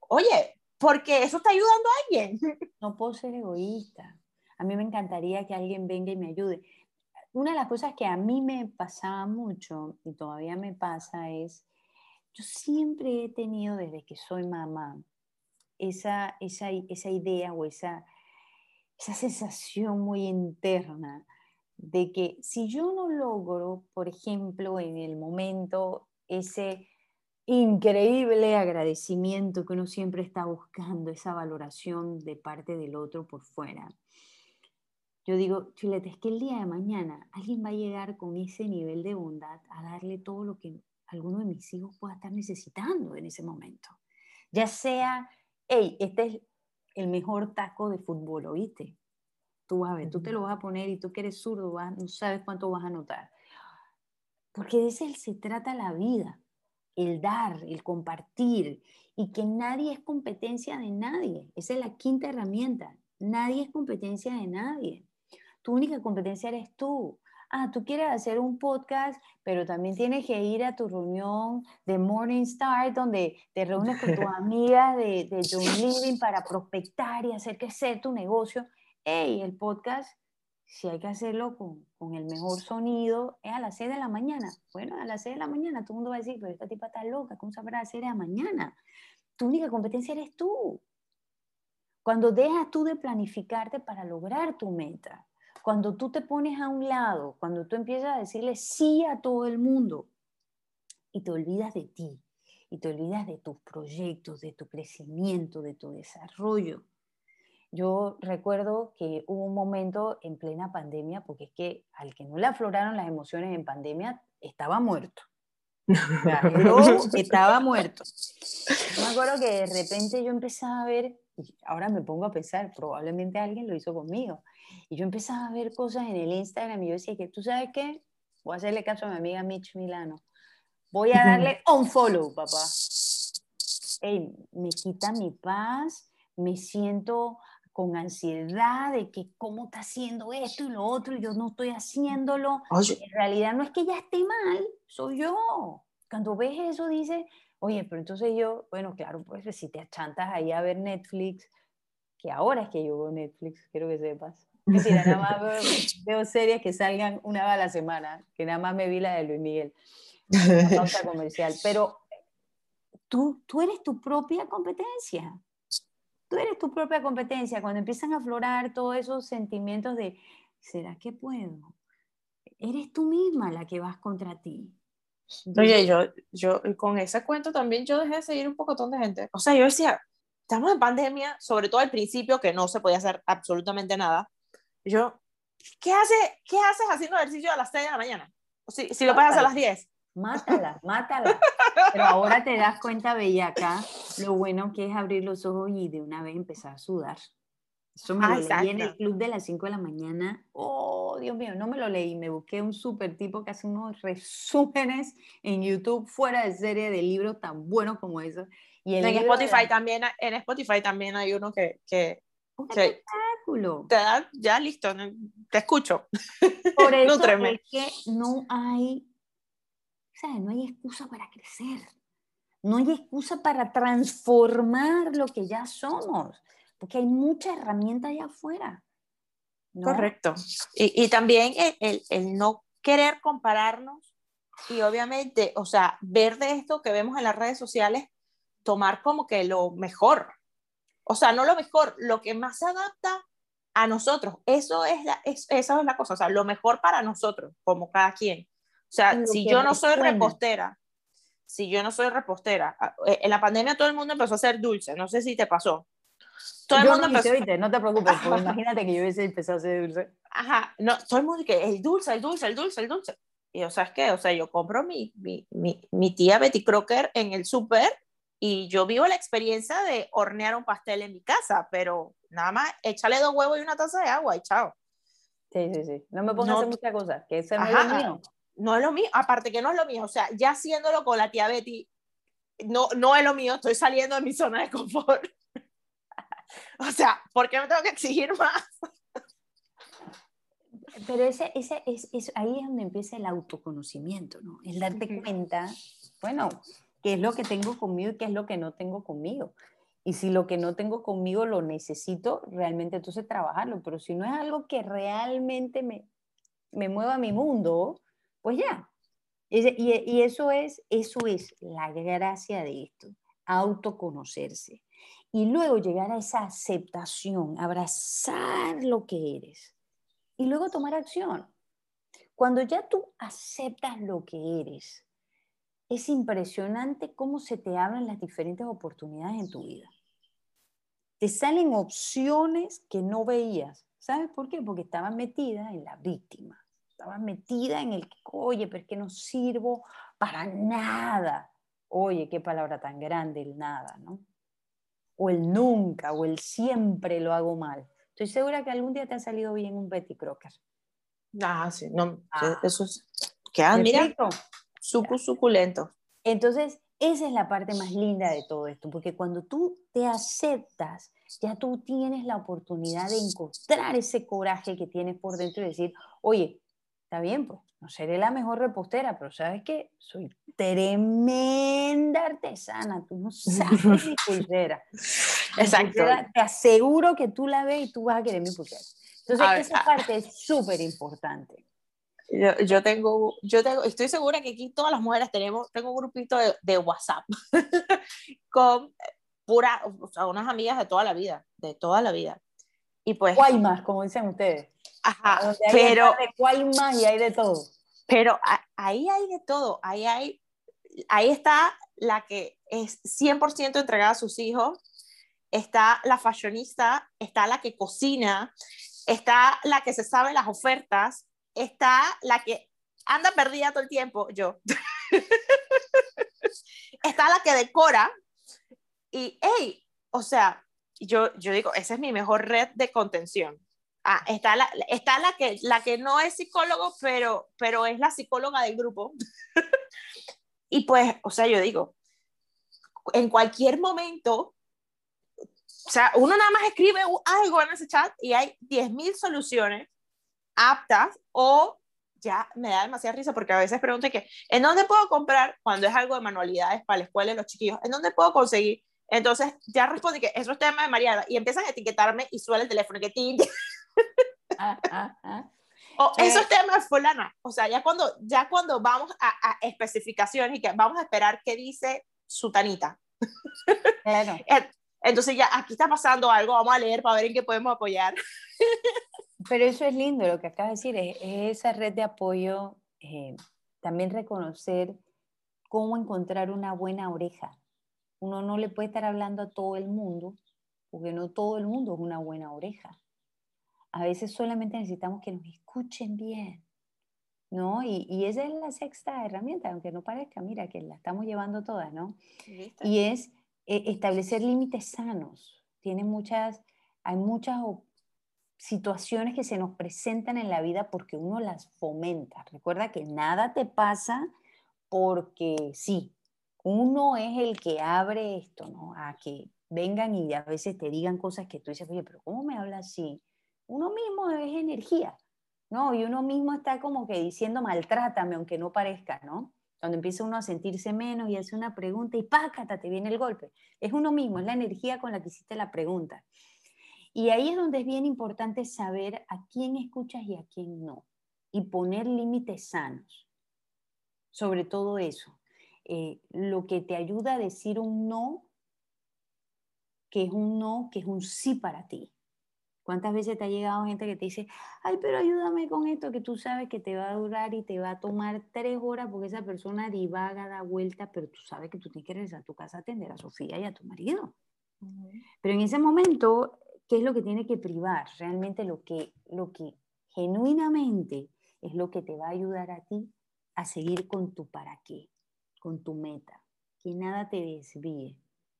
Oye, porque eso está ayudando a alguien. No puedo ser egoísta. A mí me encantaría que alguien venga y me ayude. Una de las cosas que a mí me pasaba mucho y todavía me pasa es yo siempre he tenido desde que soy mamá esa, esa, esa idea o esa, esa sensación muy interna de que si yo no logro, por ejemplo, en el momento ese increíble agradecimiento que uno siempre está buscando, esa valoración de parte del otro por fuera. Yo digo, Chilete, es que el día de mañana alguien va a llegar con ese nivel de bondad a darle todo lo que alguno de mis hijos pueda estar necesitando en ese momento. Ya sea, hey, este es el mejor taco de fútbol, ¿oíste? Tú vas a ver, tú te lo vas a poner y tú que eres zurdo, no sabes cuánto vas a notar. Porque de ese se trata la vida, el dar, el compartir, y que nadie es competencia de nadie. Esa es la quinta herramienta. Nadie es competencia de nadie. Tu única competencia eres tú ah, tú quieres hacer un podcast, pero también tienes que ir a tu reunión de Morning Star, donde te reúnes con tus amigas de, de John Living para prospectar y hacer crecer tu negocio. Hey, el podcast, si hay que hacerlo con, con, el mejor sonido, es a las 6 de la mañana. Bueno, a las 6 de la mañana todo el mundo va a decir, pero esta tipa está loca, ¿cómo sabrá a las 6 de la mañana? Tu única competencia eres tú. Cuando dejas tú de planificarte para lograr tu meta, cuando tú te pones a un lado, cuando tú empiezas a decirle sí a todo el mundo y te olvidas de ti, y te olvidas de tus proyectos, de tu crecimiento, de tu desarrollo. Yo recuerdo que hubo un momento en plena pandemia, porque es que al que no le afloraron las emociones en pandemia, estaba muerto. estaba muerto. Yo me acuerdo que de repente yo empezaba a ver, y ahora me pongo a pensar, probablemente alguien lo hizo conmigo. Y yo empezaba a ver cosas en el Instagram y yo decía que, ¿tú sabes qué? Voy a hacerle caso a mi amiga Mitch Milano. Voy a darle un follow, papá. me quita mi paz, me siento con ansiedad de que cómo está haciendo esto y lo otro y yo no estoy haciéndolo. En realidad no es que ya esté mal, soy yo. Cuando ves eso dices, oye, pero entonces yo, bueno, claro, pues si te achantas ahí a ver Netflix, que ahora es que yo veo Netflix, quiero que sepas. Mentira, nada más veo, series que salgan una vez a la semana, que nada más me vi la de Luis Miguel, una pauta comercial. Pero tú, tú eres tu propia competencia. Tú eres tu propia competencia. Cuando empiezan a aflorar todos esos sentimientos de, ¿será que puedo? Eres tú misma la que vas contra ti. Oye, yo, yo con ese cuento también yo dejé de seguir un pocotón de gente. O sea, yo decía, estamos en pandemia, sobre todo al principio, que no se podía hacer absolutamente nada yo, ¿qué, hace, ¿qué haces haciendo ejercicio a las 6 de la mañana? Si, si lo pasas a las 10. Mátala, mátala. Pero ahora te das cuenta, Bellaca, lo bueno que es abrir los ojos y de una vez empezar a sudar. Eso me lo leí en el club de las 5 de la mañana. Oh, Dios mío, no me lo leí. Me busqué un super tipo que hace unos resúmenes en YouTube fuera de serie de libros tan buenos como eso. Y en Spotify también, en Spotify también hay uno que, que Un Sí. espectáculo. Te da, ya listo, te escucho. Por eso es que no hay, No hay excusa para crecer. No hay excusa para transformar lo que ya somos, porque hay mucha herramienta allá afuera. Correcto. Y, y también el, el- el no querer compararnos y obviamente, o sea, ver de esto que vemos en las redes sociales, tomar como que lo mejor. O sea, no lo mejor, lo que más se adapta a nosotros. Eso es la, es, esa es la cosa, o sea, lo mejor para nosotros, como cada quien. O sea, si yo no soy repostera, si yo no soy repostera, eh, en la pandemia todo el mundo empezó a hacer dulce, no sé si te pasó. Todo el Yo mundo no empezó, ¿oíste? no te preocupes, porque imagínate que yo hubiese empezado a hacer dulce. Ajá, no, todo el mundo que el dulce, el dulce, el dulce, el dulce. Y o sea, es que, o sea, yo compro mi, mi, mi, mi tía Betty Crocker en el súper y yo vivo la experiencia de hornear un pastel en mi casa, pero nada más échale dos huevos y una taza de agua y chao. Sí, sí, sí. No me pongas No- a hacer muchas cosas, que ese es lo mío. No es lo mío, aparte que no es lo mío, o sea, ya haciéndolo con la tía Betty, no, no es lo mío, estoy saliendo de mi zona de confort. o sea, ¿por qué me tengo que exigir más? Pero ese, ese, es, es- ahí es donde empieza el autoconocimiento, ¿no? El darte Ujú. cuenta, bueno, qué es lo que tengo conmigo y qué es lo que no tengo conmigo. Y si lo que no tengo conmigo lo necesito, realmente entonces trabajarlo. Pero si no es algo que realmente me, me mueva mi mundo, pues ya. Y eso, es, eso es la gracia de esto, autoconocerse. Y luego llegar a esa aceptación, abrazar lo que eres y luego tomar acción. Cuando ya tú aceptas lo que eres, es impresionante cómo se te abren las diferentes oportunidades en tu vida. Te salen opciones que no veías. ¿Sabes por qué? Porque estabas metida en la víctima. Estabas metida en el que, oye, pero es que no sirvo para nada. Oye, qué palabra tan grande el nada, ¿no? O el nunca, o el siempre lo hago mal. Estoy segura que algún día te ha salido bien un Betty Crocker. Ah, sí, no, Ah. eso es, queda, ¿Me mira, suculento. Entonces, esa es la parte más linda de todo esto, porque cuando tú te aceptas, ya tú tienes la oportunidad de encontrar ese coraje que tienes por dentro y decir, oye, está bien, pues no seré la mejor repostera, pero ¿sabes qué? Soy tremenda artesana, tú no sabes mi pulsera. Exacto. pulsera, te aseguro que tú la ves y tú vas a querer mi pulsera. Entonces, A esa ah. parte es súper importante. Yo, yo tengo, yo tengo, estoy segura que aquí todas las mujeres tenemos, tengo un grupito de, de WhatsApp con pura, o sea, unas amigas de toda la vida, de toda la vida. Y pues, Guaymas, como dicen ustedes. Ajá, Donde hay pero, de Guaymas y hay de todo. pero ahí hay de todo, ahí hay, ahí está la que es 100% entregada a sus hijos, está la fashionista, está la que cocina, está la que se sabe las ofertas, está la que anda perdida todo el tiempo, yo. está la que decora y, hey, o sea, yo, yo digo, esa es mi mejor red de contención. Ah, está la, está la, que, la que no es psicólogo, pero, pero es la psicóloga del grupo. y pues, o sea, yo digo, en cualquier momento, o sea, uno nada más escribe algo en ese chat y hay 10.000 soluciones aptas o ya me da demasiada risa porque a veces pregunto que, ¿en dónde puedo comprar cuando es algo de manualidades para la escuela de los chiquillos? ¿En dónde puedo conseguir? Entonces ya respondí que eso es tema de Mariana y empiezan a etiquetarme y suena el teléfono que tin, Ah, ah, ah. o Eh. eso es tema de fulana. O sea, ya cuando, ya cuando vamos a, a especificaciones y que vamos a esperar qué dice sutanita. Claro. Entonces ya aquí está pasando algo, vamos a leer para ver en qué podemos apoyar. Pero eso es lindo, lo que acabas de decir, es, es esa red de apoyo, eh, también reconocer cómo encontrar una buena oreja. Uno no le puede estar hablando a todo el mundo, porque no todo el mundo es una buena oreja. A veces solamente necesitamos que nos escuchen bien, ¿no? Y, y esa es la sexta herramienta, aunque no parezca, mira, que la estamos llevando todas, ¿no? y es eh, establecer límites sanos. Tiene muchas, hay muchas situaciones que se nos presentan en la vida porque uno las fomenta. Recuerda que nada te pasa porque sí. Uno es el que abre esto, ¿no? A que vengan y a veces te digan cosas que tú dices, oye, pero ¿cómo me habla así? Uno mismo es energía, ¿no? Y uno mismo está como que diciendo maltrátame, aunque no parezca, ¿no? Cuando empieza uno a sentirse menos y hace una pregunta y pácata, te viene el golpe. Es uno mismo, es la energía con la que hiciste la pregunta. Y ahí es donde es bien importante saber a quién escuchas y a quién no. Y poner límites sanos. Sobre todo eso. Eh, lo que te ayuda a decir un no, que es un no, que es un sí para ti. ¿Cuántas veces te ha llegado gente que te dice, ay, pero ayúdame con esto que tú sabes que te va a durar y te va a tomar tres horas porque esa persona divaga, da vuelta, pero tú sabes que tú tienes que regresar a tu casa a atender a Sofía y a tu marido. Pero en ese momento, ¿qué es lo que tiene que privar? Realmente lo que, lo que genuinamente es lo que te va a ayudar a ti a seguir con tu para qué, con tu meta, que nada te desvíe.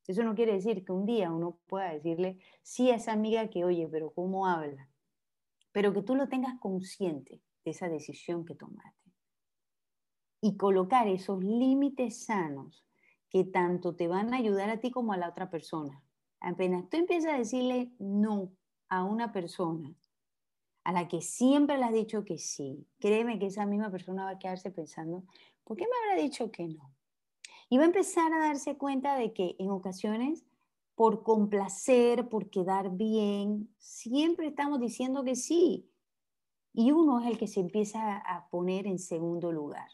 Eso no quiere decir que un día uno pueda decirle sí a esa amiga que, oye, pero ¿cómo habla? Pero que tú lo tengas consciente de esa decisión que tomaste. Y colocar esos límites sanos que tanto te van a ayudar a ti como a la otra persona. Apenas tú empiezas a decirle no a una persona a la que siempre le has dicho que sí, créeme que esa misma persona va a quedarse pensando, ¿por qué me habrá dicho que no? Y va a empezar a darse cuenta de que en ocasiones, por complacer, por quedar bien, siempre estamos diciendo que sí. Y uno es el que se empieza a poner en segundo lugar.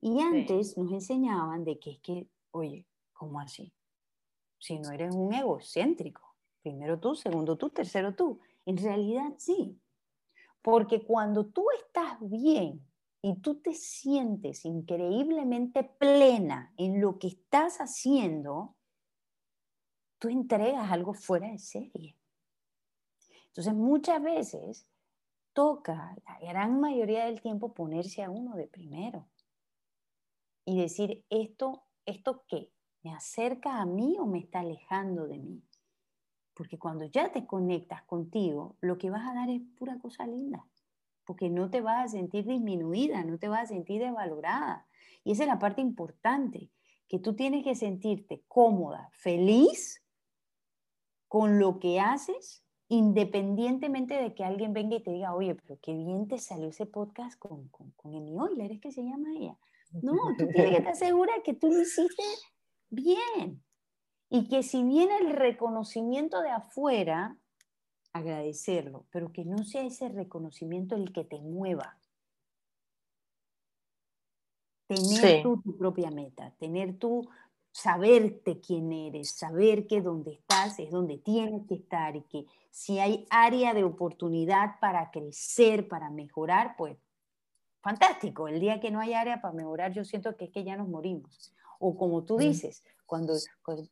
Y antes nos enseñaban de que es que, oye, ¿cómo así? Si no eres un egocéntrico, primero tú, segundo tú, tercero tú. En realidad sí. Porque cuando tú estás bien y tú te sientes increíblemente plena en lo que estás haciendo, tú entregas algo fuera de serie. Entonces muchas veces toca, la gran mayoría del tiempo, ponerse a uno de primero y decir, ¿esto, esto qué? ¿Me acerca a mí o me está alejando de mí? Porque cuando ya te conectas contigo, lo que vas a dar es pura cosa linda porque no te vas a sentir disminuida, no te vas a sentir desvalorada. Y esa es la parte importante, que tú tienes que sentirte cómoda, feliz con lo que haces, independientemente de que alguien venga y te diga, oye, pero qué bien te salió ese podcast con, con, con Emi Euler, es que se llama ella. No, tú tienes que estar segura que tú lo hiciste bien. Y que si viene el reconocimiento de afuera, agradecerlo, pero que no sea ese reconocimiento el que te mueva. Tener tú tu propia meta, tener tú, saberte quién eres, saber que donde estás es donde tienes que estar y que si hay área de oportunidad para crecer, para mejorar, pues fantástico. El día que no hay área para mejorar, yo siento que es que ya nos morimos. O como tú dices, cuando,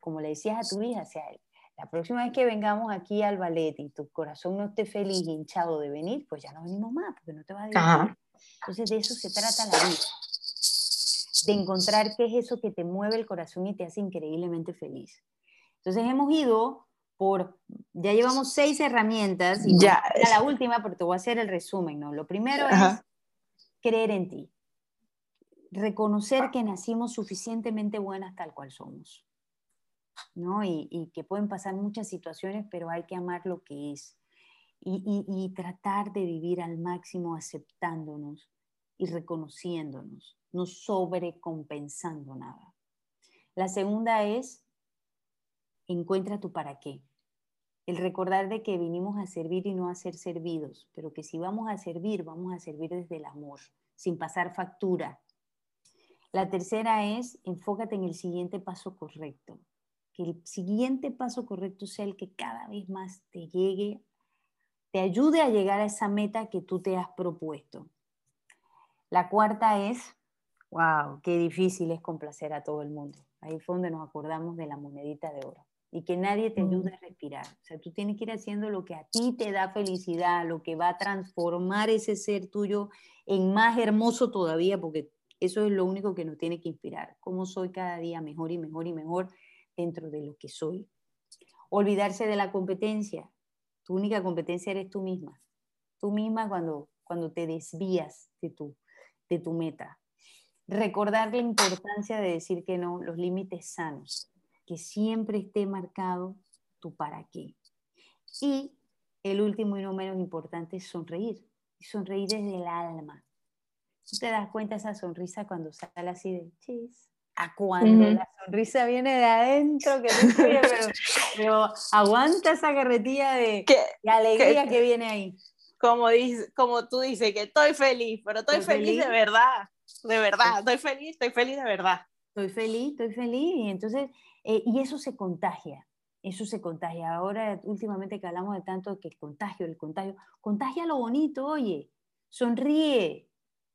como le decías a tu hija, o sea, la próxima vez que vengamos aquí al ballet y tu corazón no esté feliz, hinchado de venir, pues ya no venimos más, porque no te va a divertir. Entonces de eso se trata la vida. De encontrar qué es eso que te mueve el corazón y te hace increíblemente feliz. Entonces hemos ido por, ya llevamos seis herramientas y ya la última, porque te voy a hacer el resumen, ¿no? Lo primero es creer en ti. Reconocer que nacimos suficientemente buenas tal cual somos. ¿No? Y, que pueden pasar muchas situaciones, pero hay que amar lo que es. Y, tratar de vivir al máximo aceptándonos y reconociéndonos, no sobrecompensando nada. La segunda es, encuentra tu para qué. El recordar de que vinimos a servir y no a ser servidos, pero que si vamos a servir, vamos a servir desde el amor, sin pasar factura. La tercera es, enfócate en el siguiente paso correcto que el siguiente paso correcto sea el que cada vez más te llegue, te ayude a llegar a esa meta que tú te has propuesto. La cuarta es, wow, qué difícil es complacer a todo el mundo. Ahí fue donde nos acordamos de la monedita de oro. Y que nadie te ayude a respirar. O sea, tú tienes que ir haciendo lo que a ti te da felicidad, lo que va a transformar ese ser tuyo en más hermoso todavía, porque eso es lo único que nos tiene que inspirar. Cómo soy cada día mejor y mejor y mejor dentro de lo que soy. Olvidarse de la competencia. Tu única competencia eres tú misma. Tú misma cuando, cuando te desvías de tu, de tu meta. Recordar la importancia de decir que no, los límites sanos. que siempre esté marcado tu para qué. Y el último y no menos importante es sonreír. Sonreír desde el alma. Tú te das cuenta esa sonrisa cuando sale así de chis, a cuando la sonrisa viene de adentro, que no pero, aguanta esa carretilla de, alegría que, viene ahí. Como, dice, como tú dices, que estoy feliz, pero estoy, feliz, de verdad, de verdad, estoy feliz, estoy feliz de verdad. Estoy feliz, estoy feliz, y entonces, eh, y eso se contagia, eso se contagia. Ahora, últimamente que hablamos de tanto que el contagio, el contagio, contagia lo bonito, oye, sonríe,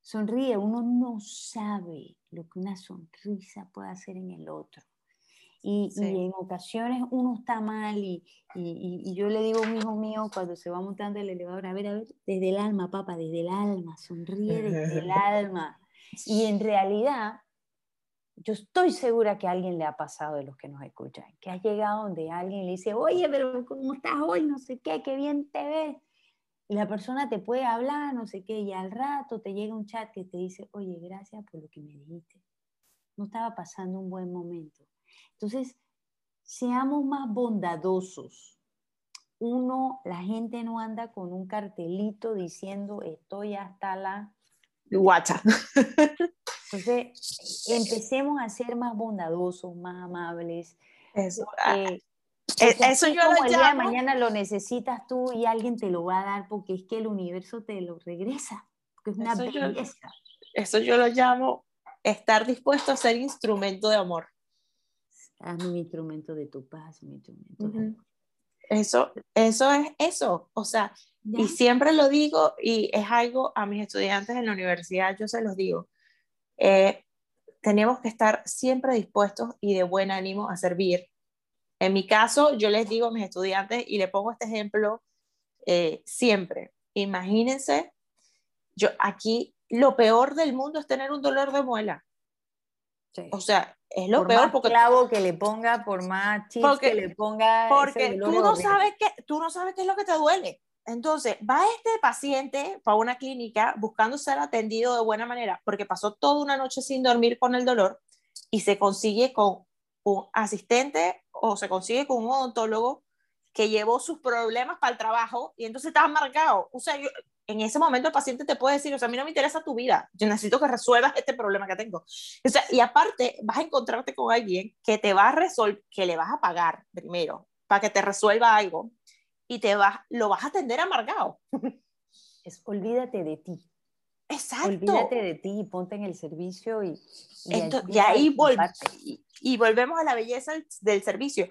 sonríe, uno no sabe lo que una sonrisa puede hacer en el otro. Y, en ocasiones uno está mal y, y, yo le digo a un hijo mío cuando se va montando el elevador, a ver, a ver, desde el alma, papá, desde el alma, sonríe desde el alma. Y en realidad, yo estoy segura que a alguien le ha pasado de los que nos escuchan, que ha llegado donde alguien le dice, oye, pero ¿cómo estás hoy? No sé qué, qué bien te ves. Y la persona te puede hablar, no sé qué, y al rato te llega un chat que te dice, oye, gracias por lo que me dijiste. No estaba pasando un buen momento. Entonces, seamos más bondadosos. Uno, la gente no anda con un cartelito diciendo, estoy hasta la... Guacha. Entonces, empecemos a ser más bondadosos, más amables. Eso. Eh, eso yo como el día de mañana lo necesitas tú y alguien te lo va a dar porque es que el universo te lo regresa, porque es una belleza. eso yo lo llamo estar dispuesto a ser instrumento de amor. Hazme mi instrumento de tu paz, mi instrumento de amor. Eso, eso es eso, o sea, y siempre lo digo y es algo a mis estudiantes en la universidad, yo se los digo, eh, tenemos que estar siempre dispuestos y de buen ánimo a servir, en mi caso, yo les digo a mis estudiantes y le pongo este ejemplo eh, siempre. Imagínense, yo aquí lo peor del mundo es tener un dolor de muela. O sea, es lo peor porque clavo que le ponga, por más chips que le ponga, porque tú no sabes qué, tú no sabes qué es lo que te duele. Entonces, va este paciente para una clínica buscando ser atendido de buena manera, porque pasó toda una noche sin dormir con el dolor y se consigue con un asistente o se consigue con un odontólogo que llevó sus problemas para el trabajo y entonces estás marcado. O sea, en ese momento el paciente te puede decir, o sea, a mí no me interesa tu vida, yo necesito que resuelvas este problema que tengo. O sea, y aparte vas a encontrarte con alguien que te va a resolver, que le vas a pagar primero para que te resuelva algo y te vas, lo vas a atender amargado. Es olvídate de ti. Exacto. Olvídate de ti y ponte en el servicio y, y, ahí y, volvemos a la belleza del, servicio,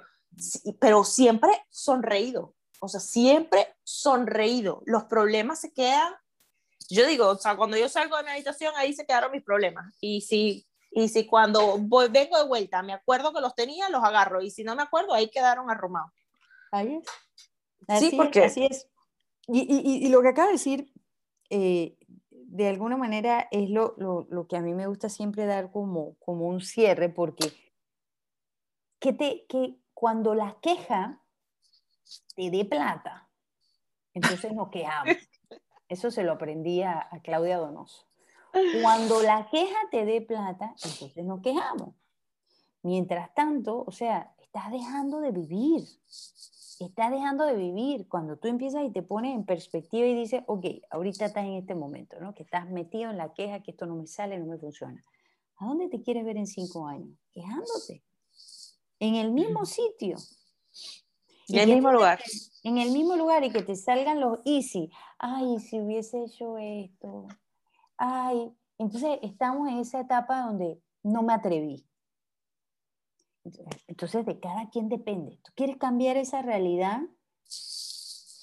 pero siempre sonreído, o sea, siempre sonreído. Los problemas se quedan, yo digo, o sea, cuando yo salgo de mi habitación, ahí se quedaron mis problemas. Y si, y si cuando voy, vengo de vuelta me acuerdo que los tenía, los agarro, y si no me acuerdo, ahí quedaron arrumados. Ahí es. Así sí, porque... así es. Y, y, lo que acaba de decir, eh, de alguna manera es lo, que a mí me gusta siempre dar como, como un cierre, porque que, te, que cuando la queja te dé plata, entonces nos quejamos. Eso se lo aprendí a, Claudia Donoso. Cuando la queja te dé plata, entonces nos quejamos. Mientras tanto, o sea, estás dejando de vivir estás dejando de vivir. Cuando tú empiezas y te pones en perspectiva y dices, ok, ahorita estás en este momento, ¿no? Que estás metido en la queja, que esto no me sale, no me funciona. ¿A dónde te quieres ver en cinco años? Quejándote. En el mismo sitio. En el mismo lugar. En el mismo lugar y que te salgan los easy. Ay, si hubiese hecho esto. Ay, entonces estamos en esa etapa donde no me atreví. Entonces, de cada quien depende. ¿Tú quieres cambiar esa realidad?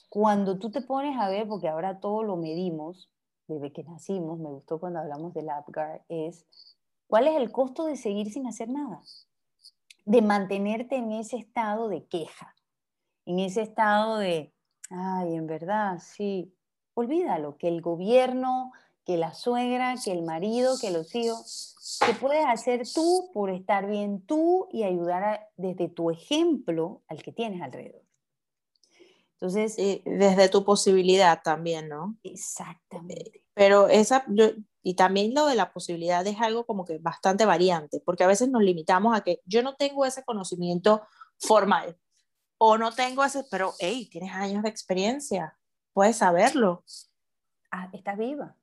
Cuando tú te pones a ver, porque ahora todo lo medimos, desde que nacimos, me gustó cuando hablamos del AppGuard, es cuál es el costo de seguir sin hacer nada, de mantenerte en ese estado de queja, en ese estado de, ay, en verdad, sí, olvídalo, que el gobierno, que la suegra, que el marido, que los hijos, ¿Qué puedes hacer tú por estar bien tú y ayudar desde tu ejemplo al que tienes alrededor? Entonces, desde tu posibilidad también, ¿no? Exactamente. Pero esa, yo Y también lo de la posibilidad es algo como que bastante variante, porque a veces nos limitamos a que yo no tengo ese conocimiento formal o no tengo ese, pero hey, tienes años de experiencia, puedes saberlo. Ah, estás viva.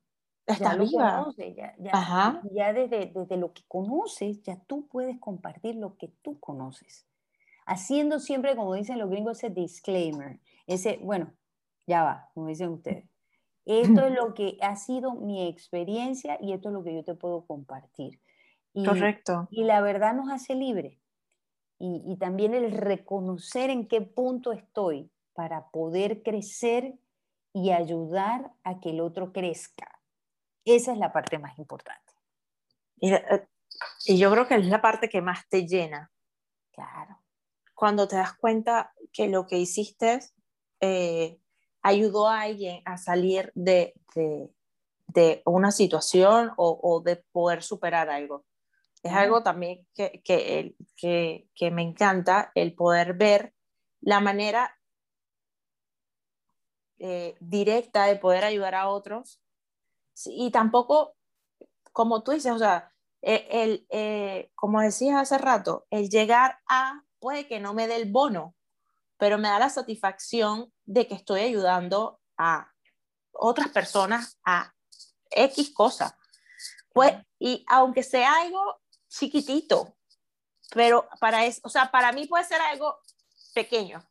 Está viva. ya, ya, ya desde, desde lo que conoces, ya tú puedes compartir lo que tú conoces. Haciendo siempre, como dicen los gringos, ese disclaimer, ese, bueno, ya va, como dicen ustedes. Esto es lo que ha sido mi experiencia y esto es lo que yo te puedo compartir. Correcto. Y la verdad nos hace libre. Y, y también el reconocer en qué punto estoy para poder crecer y ayudar a que el otro crezca. Esa es la parte más importante. Y, eh, y yo creo que es la parte que más te llena. Claro. Cuando te das cuenta que lo que hiciste eh, ayudó a alguien a salir de, de, una situación o, o, de poder superar algo. Es algo también que, que, que, que, me encanta, el poder ver la manera eh, directa de poder ayudar a otros y tampoco, como tú dices, o sea, e, el, eh, como decías hace rato, el llegar a, puede que no me dé el bono, pero me da la satisfacción de que estoy ayudando a otras personas a X cosa. Pues, y aunque sea algo chiquitito, pero para eso, o sea, para mí puede ser algo pequeño,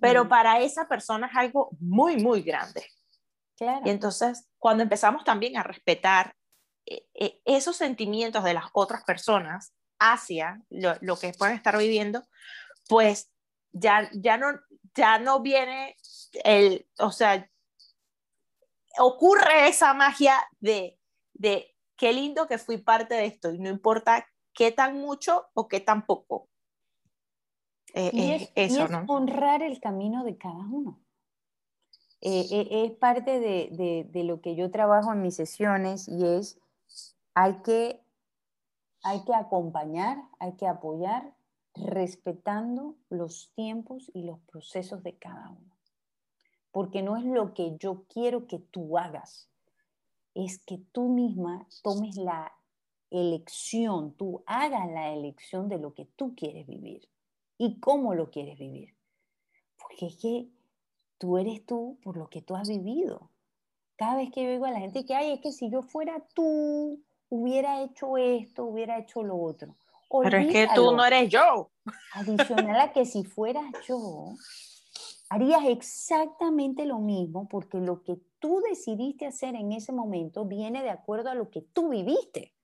pero para esa persona es algo muy, muy grande. Claro. Y entonces, cuando empezamos también a respetar eh, eh, esos sentimientos de las otras personas hacia lo, lo, que pueden estar viviendo, pues ya, ya, no, ya no viene el, o sea, ocurre esa magia de, de qué lindo que fui parte de esto y no importa qué tan mucho o qué tan poco. Eh, y es, eso, ¿no? honrar el camino de cada uno. Eh, eh, es parte de, de, de, lo que yo trabajo en mis sesiones y es, hay que, hay que acompañar, hay que apoyar, respetando los tiempos y los procesos de cada uno. Porque no es lo que yo quiero que tú hagas, es que tú misma tomes la elección, tú hagas la elección de lo que tú quieres vivir y cómo lo quieres vivir. Porque es que tú eres tú por lo que tú has vivido. Cada vez que digo a la gente que, ay, es que si yo fuera tú, hubiera hecho esto, hubiera hecho lo otro. Pero es que tú no eres yo. Adicional a que si fueras yo, harías exactamente lo mismo porque lo que tú decidiste hacer en ese momento viene de acuerdo a lo que tú viviste.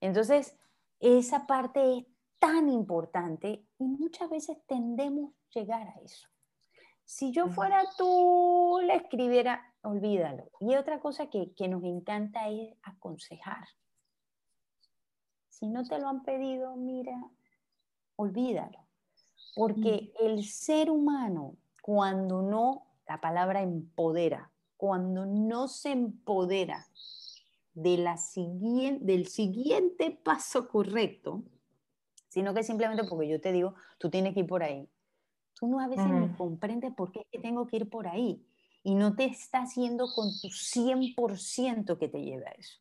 Entonces, esa parte es tan importante y muchas veces tendemos a llegar a eso. Si yo fuera tú, le escribiera, olvídalo. Y otra cosa que, que nos encanta es aconsejar. Si no te lo han pedido, mira, olvídalo. Porque mm. el ser humano, cuando no, la palabra empodera, cuando no se empodera de la siguiente, del siguiente paso correcto, sino que simplemente porque yo te digo, tú tienes que ir por ahí. Tú no a veces ni comprendes por qué tengo que ir por ahí y no te está haciendo con tu 100% que te lleve a eso.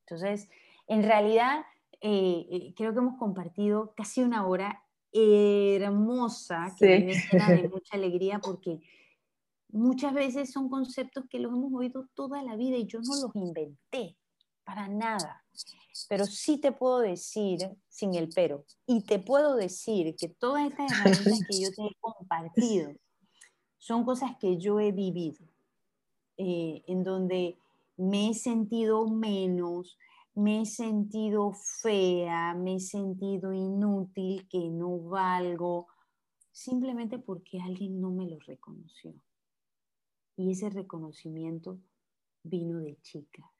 Entonces, en realidad, eh, eh, creo que hemos compartido casi una hora hermosa, que me llena de mucha alegría porque muchas veces son conceptos que los hemos oído toda la vida y yo no los inventé para nada. Pero sí te puedo decir, sin el pero, y te puedo decir que todas estas herramientas que yo te he compartido son cosas que yo he vivido, eh, en donde me he sentido menos, me he sentido fea, me he sentido inútil, que no valgo, simplemente porque alguien no me lo reconoció. Y ese reconocimiento vino de chica.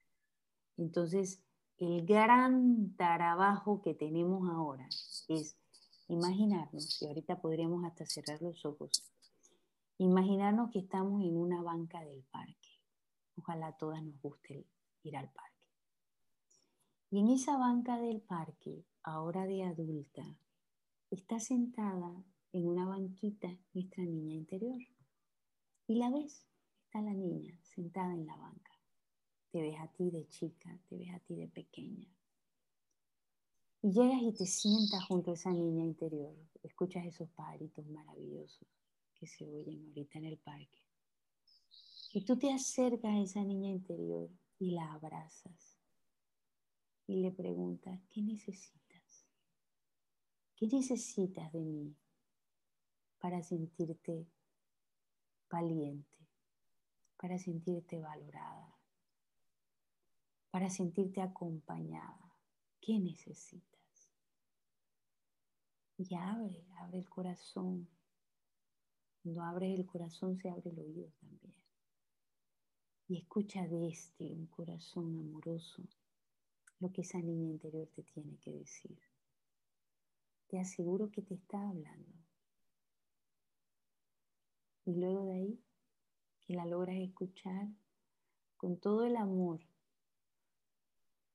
Entonces, el gran trabajo que tenemos ahora es imaginarnos, y ahorita podríamos hasta cerrar los ojos, imaginarnos que estamos en una banca del parque. Ojalá a todas nos guste ir al parque. Y en esa banca del parque, ahora de adulta, está sentada en una banquita nuestra niña interior. Y la ves, está la niña sentada en la banca. te ves a ti de chica, te ves a ti de pequeña. Y llegas y te sientas junto a esa niña interior, escuchas esos pajaritos maravillosos que se oyen ahorita en el parque. Y tú te acercas a esa niña interior y la abrazas y le preguntas, ¿qué necesitas? ¿Qué necesitas de mí para sentirte valiente, para sentirte valorada, para sentirte acompañada? ¿Qué necesitas? Y abre, abre el corazón. Cuando abres el corazón se abre el oído también. Y escucha de este, un corazón amoroso, lo que esa niña interior te tiene que decir. Te aseguro que te está hablando. Y luego de ahí, que la logras escuchar con todo el amor,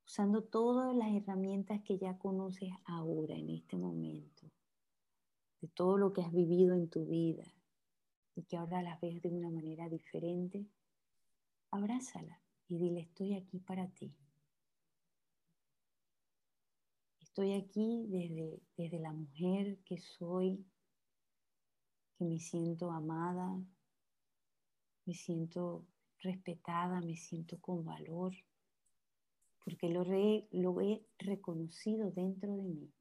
usando todas las herramientas que ya conoces ahora, en este momento, de todo lo que has vivido en tu vida y que ahora las ves de una manera diferente, abrázala y dile, estoy aquí para ti. Estoy aquí desde, desde la mujer que soy, que me siento amada, me siento respetada, me siento con valor, porque lo, lo he reconocido dentro de mí.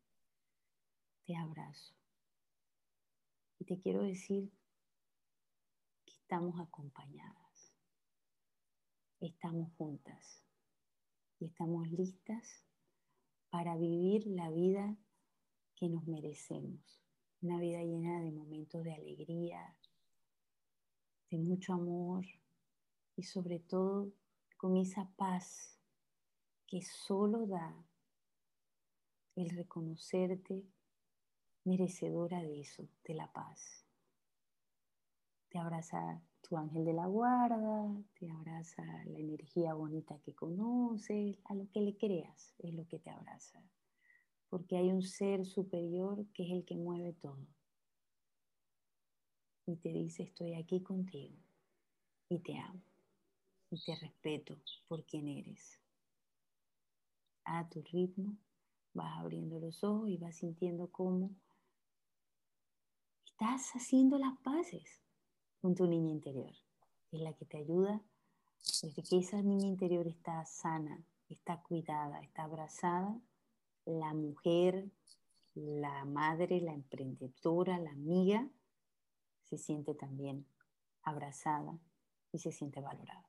Te abrazo. Y te quiero decir que estamos acompañadas, estamos juntas y estamos listas para vivir la vida que nos merecemos. Una vida llena de momentos de alegría, de mucho amor y sobre todo con esa paz que solo da el reconocerte merecedora de eso, de la paz. Te abraza tu ángel de la guarda, te abraza la energía bonita que conoces, a lo que le creas es lo que te abraza. Porque hay un ser superior que es el que mueve todo. Y te dice, estoy aquí contigo y te amo y te respeto por quien eres. A tu ritmo vas abriendo los ojos y vas sintiendo cómo estás haciendo las paces con tu niña interior. Es la que te ayuda desde que esa niña interior está sana, está cuidada, está abrazada, la mujer, la madre, la emprendedora, la amiga, se siente también abrazada y se siente valorada.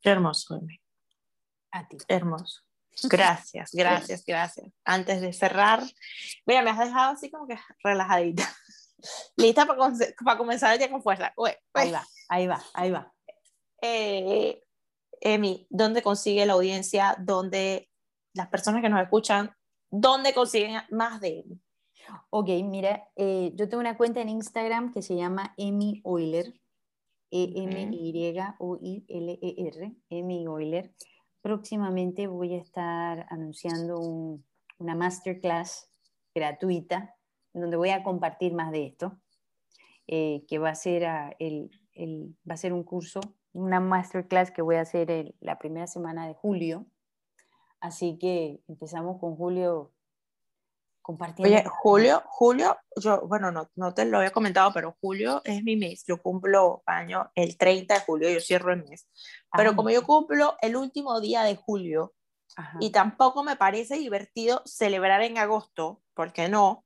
Qué hermoso, A ti. Hermoso. Gracias, gracias, gracias. Antes de cerrar, mira, me has dejado así como que relajadita. Lista para, comenzar el día con fuerza. Ahí va, ahí va, ahí va. Eh, Emi, ¿dónde consigue la audiencia? ¿Dónde las personas que nos escuchan, dónde consiguen más de Emi? Ok, mira, eh, yo tengo una cuenta en Instagram que se llama Emi Oiler, E-M-Y-O-I-L-E-R, Emi Oiler. Próximamente voy a estar anunciando una masterclass gratuita donde voy a compartir más de esto, eh, que va a, ser el, va a ser un curso, una masterclass que voy a hacer la primera semana de julio. Así que empezamos con julio compartiendo. Oye, julio, julio, yo, bueno, no, no te lo había comentado, pero julio es mi mes. Yo cumplo año el 30 de julio, yo cierro el mes. Pero como yo cumplo el último día de julio, y tampoco me parece divertido celebrar en agosto, porque no,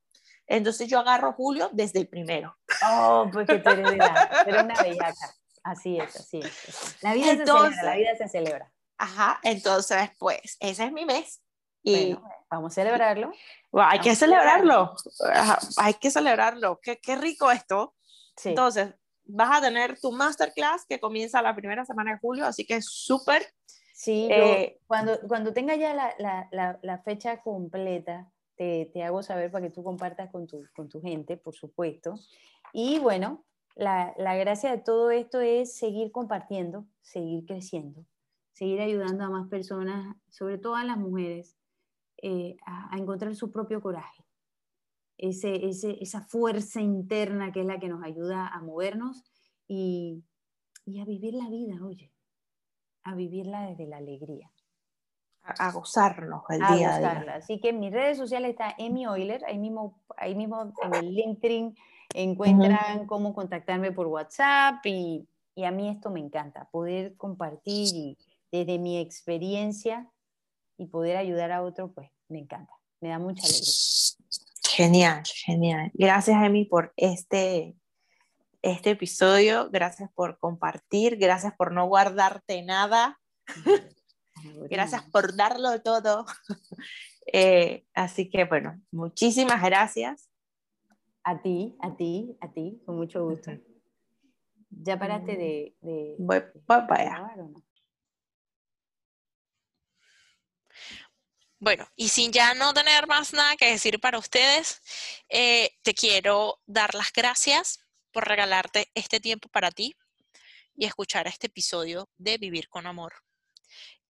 entonces yo agarro julio desde el primero. Oh, pues que tú eres, una bellaca. Así es, así es. La vida se celebra, la vida se celebra. Ajá, entonces pues ese es mi mes. Y vamos a celebrarlo. hay que celebrarlo. hay que celebrarlo. Qué, qué rico esto. Entonces, vas a tener tu masterclass que comienza la primera semana de julio, así que es súper. Sí, eh, cuando, cuando tenga ya la, la, la fecha completa, te, hago saber para que tú compartas con tu, con tu gente, por supuesto. Y bueno, la, la, gracia de todo esto es seguir compartiendo, seguir creciendo, seguir ayudando a más personas, sobre todo a las mujeres, eh, a, encontrar su propio coraje, ese, ese, esa fuerza interna que es la que nos ayuda a movernos y, y a vivir la vida, oye. a vivirla desde la alegría. A, gozarnos el día a día. Así que en mis redes sociales está Emi Euler, ahí mismo, ahí mismo en el LinkedIn encuentran cómo contactarme por WhatsApp y, y, a mí esto me encanta, poder compartir y desde mi experiencia y poder ayudar a otro, pues me encanta, me da mucha alegría. Genial, genial. Gracias, Emi, por este, este episodio. Gracias por compartir. Gracias por no guardarte nada. Gracias por darlo todo. Eh, así que, bueno, muchísimas gracias. A ti, a ti, a ti, con mucho gusto. ¿Ya paraste de...? de voy, para allá. Bueno, y sin ya no tener más nada que decir para ustedes, eh, te quiero dar las gracias por regalarte este tiempo para ti y escuchar este episodio de Vivir con Amor,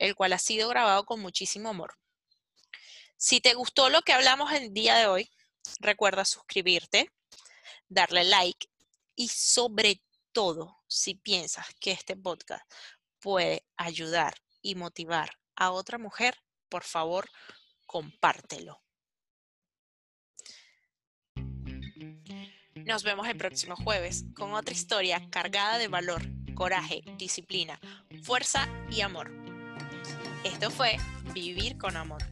el cual ha sido grabado con muchísimo amor. Si te gustó lo que hablamos el día de hoy, recuerda suscribirte, darle like y sobre todo, si piensas que este podcast puede ayudar y motivar a otra mujer, por favor, compártelo. Nos vemos el próximo jueves con otra historia cargada de valor, coraje, disciplina, fuerza y amor. Esto fue Vivir con Amor.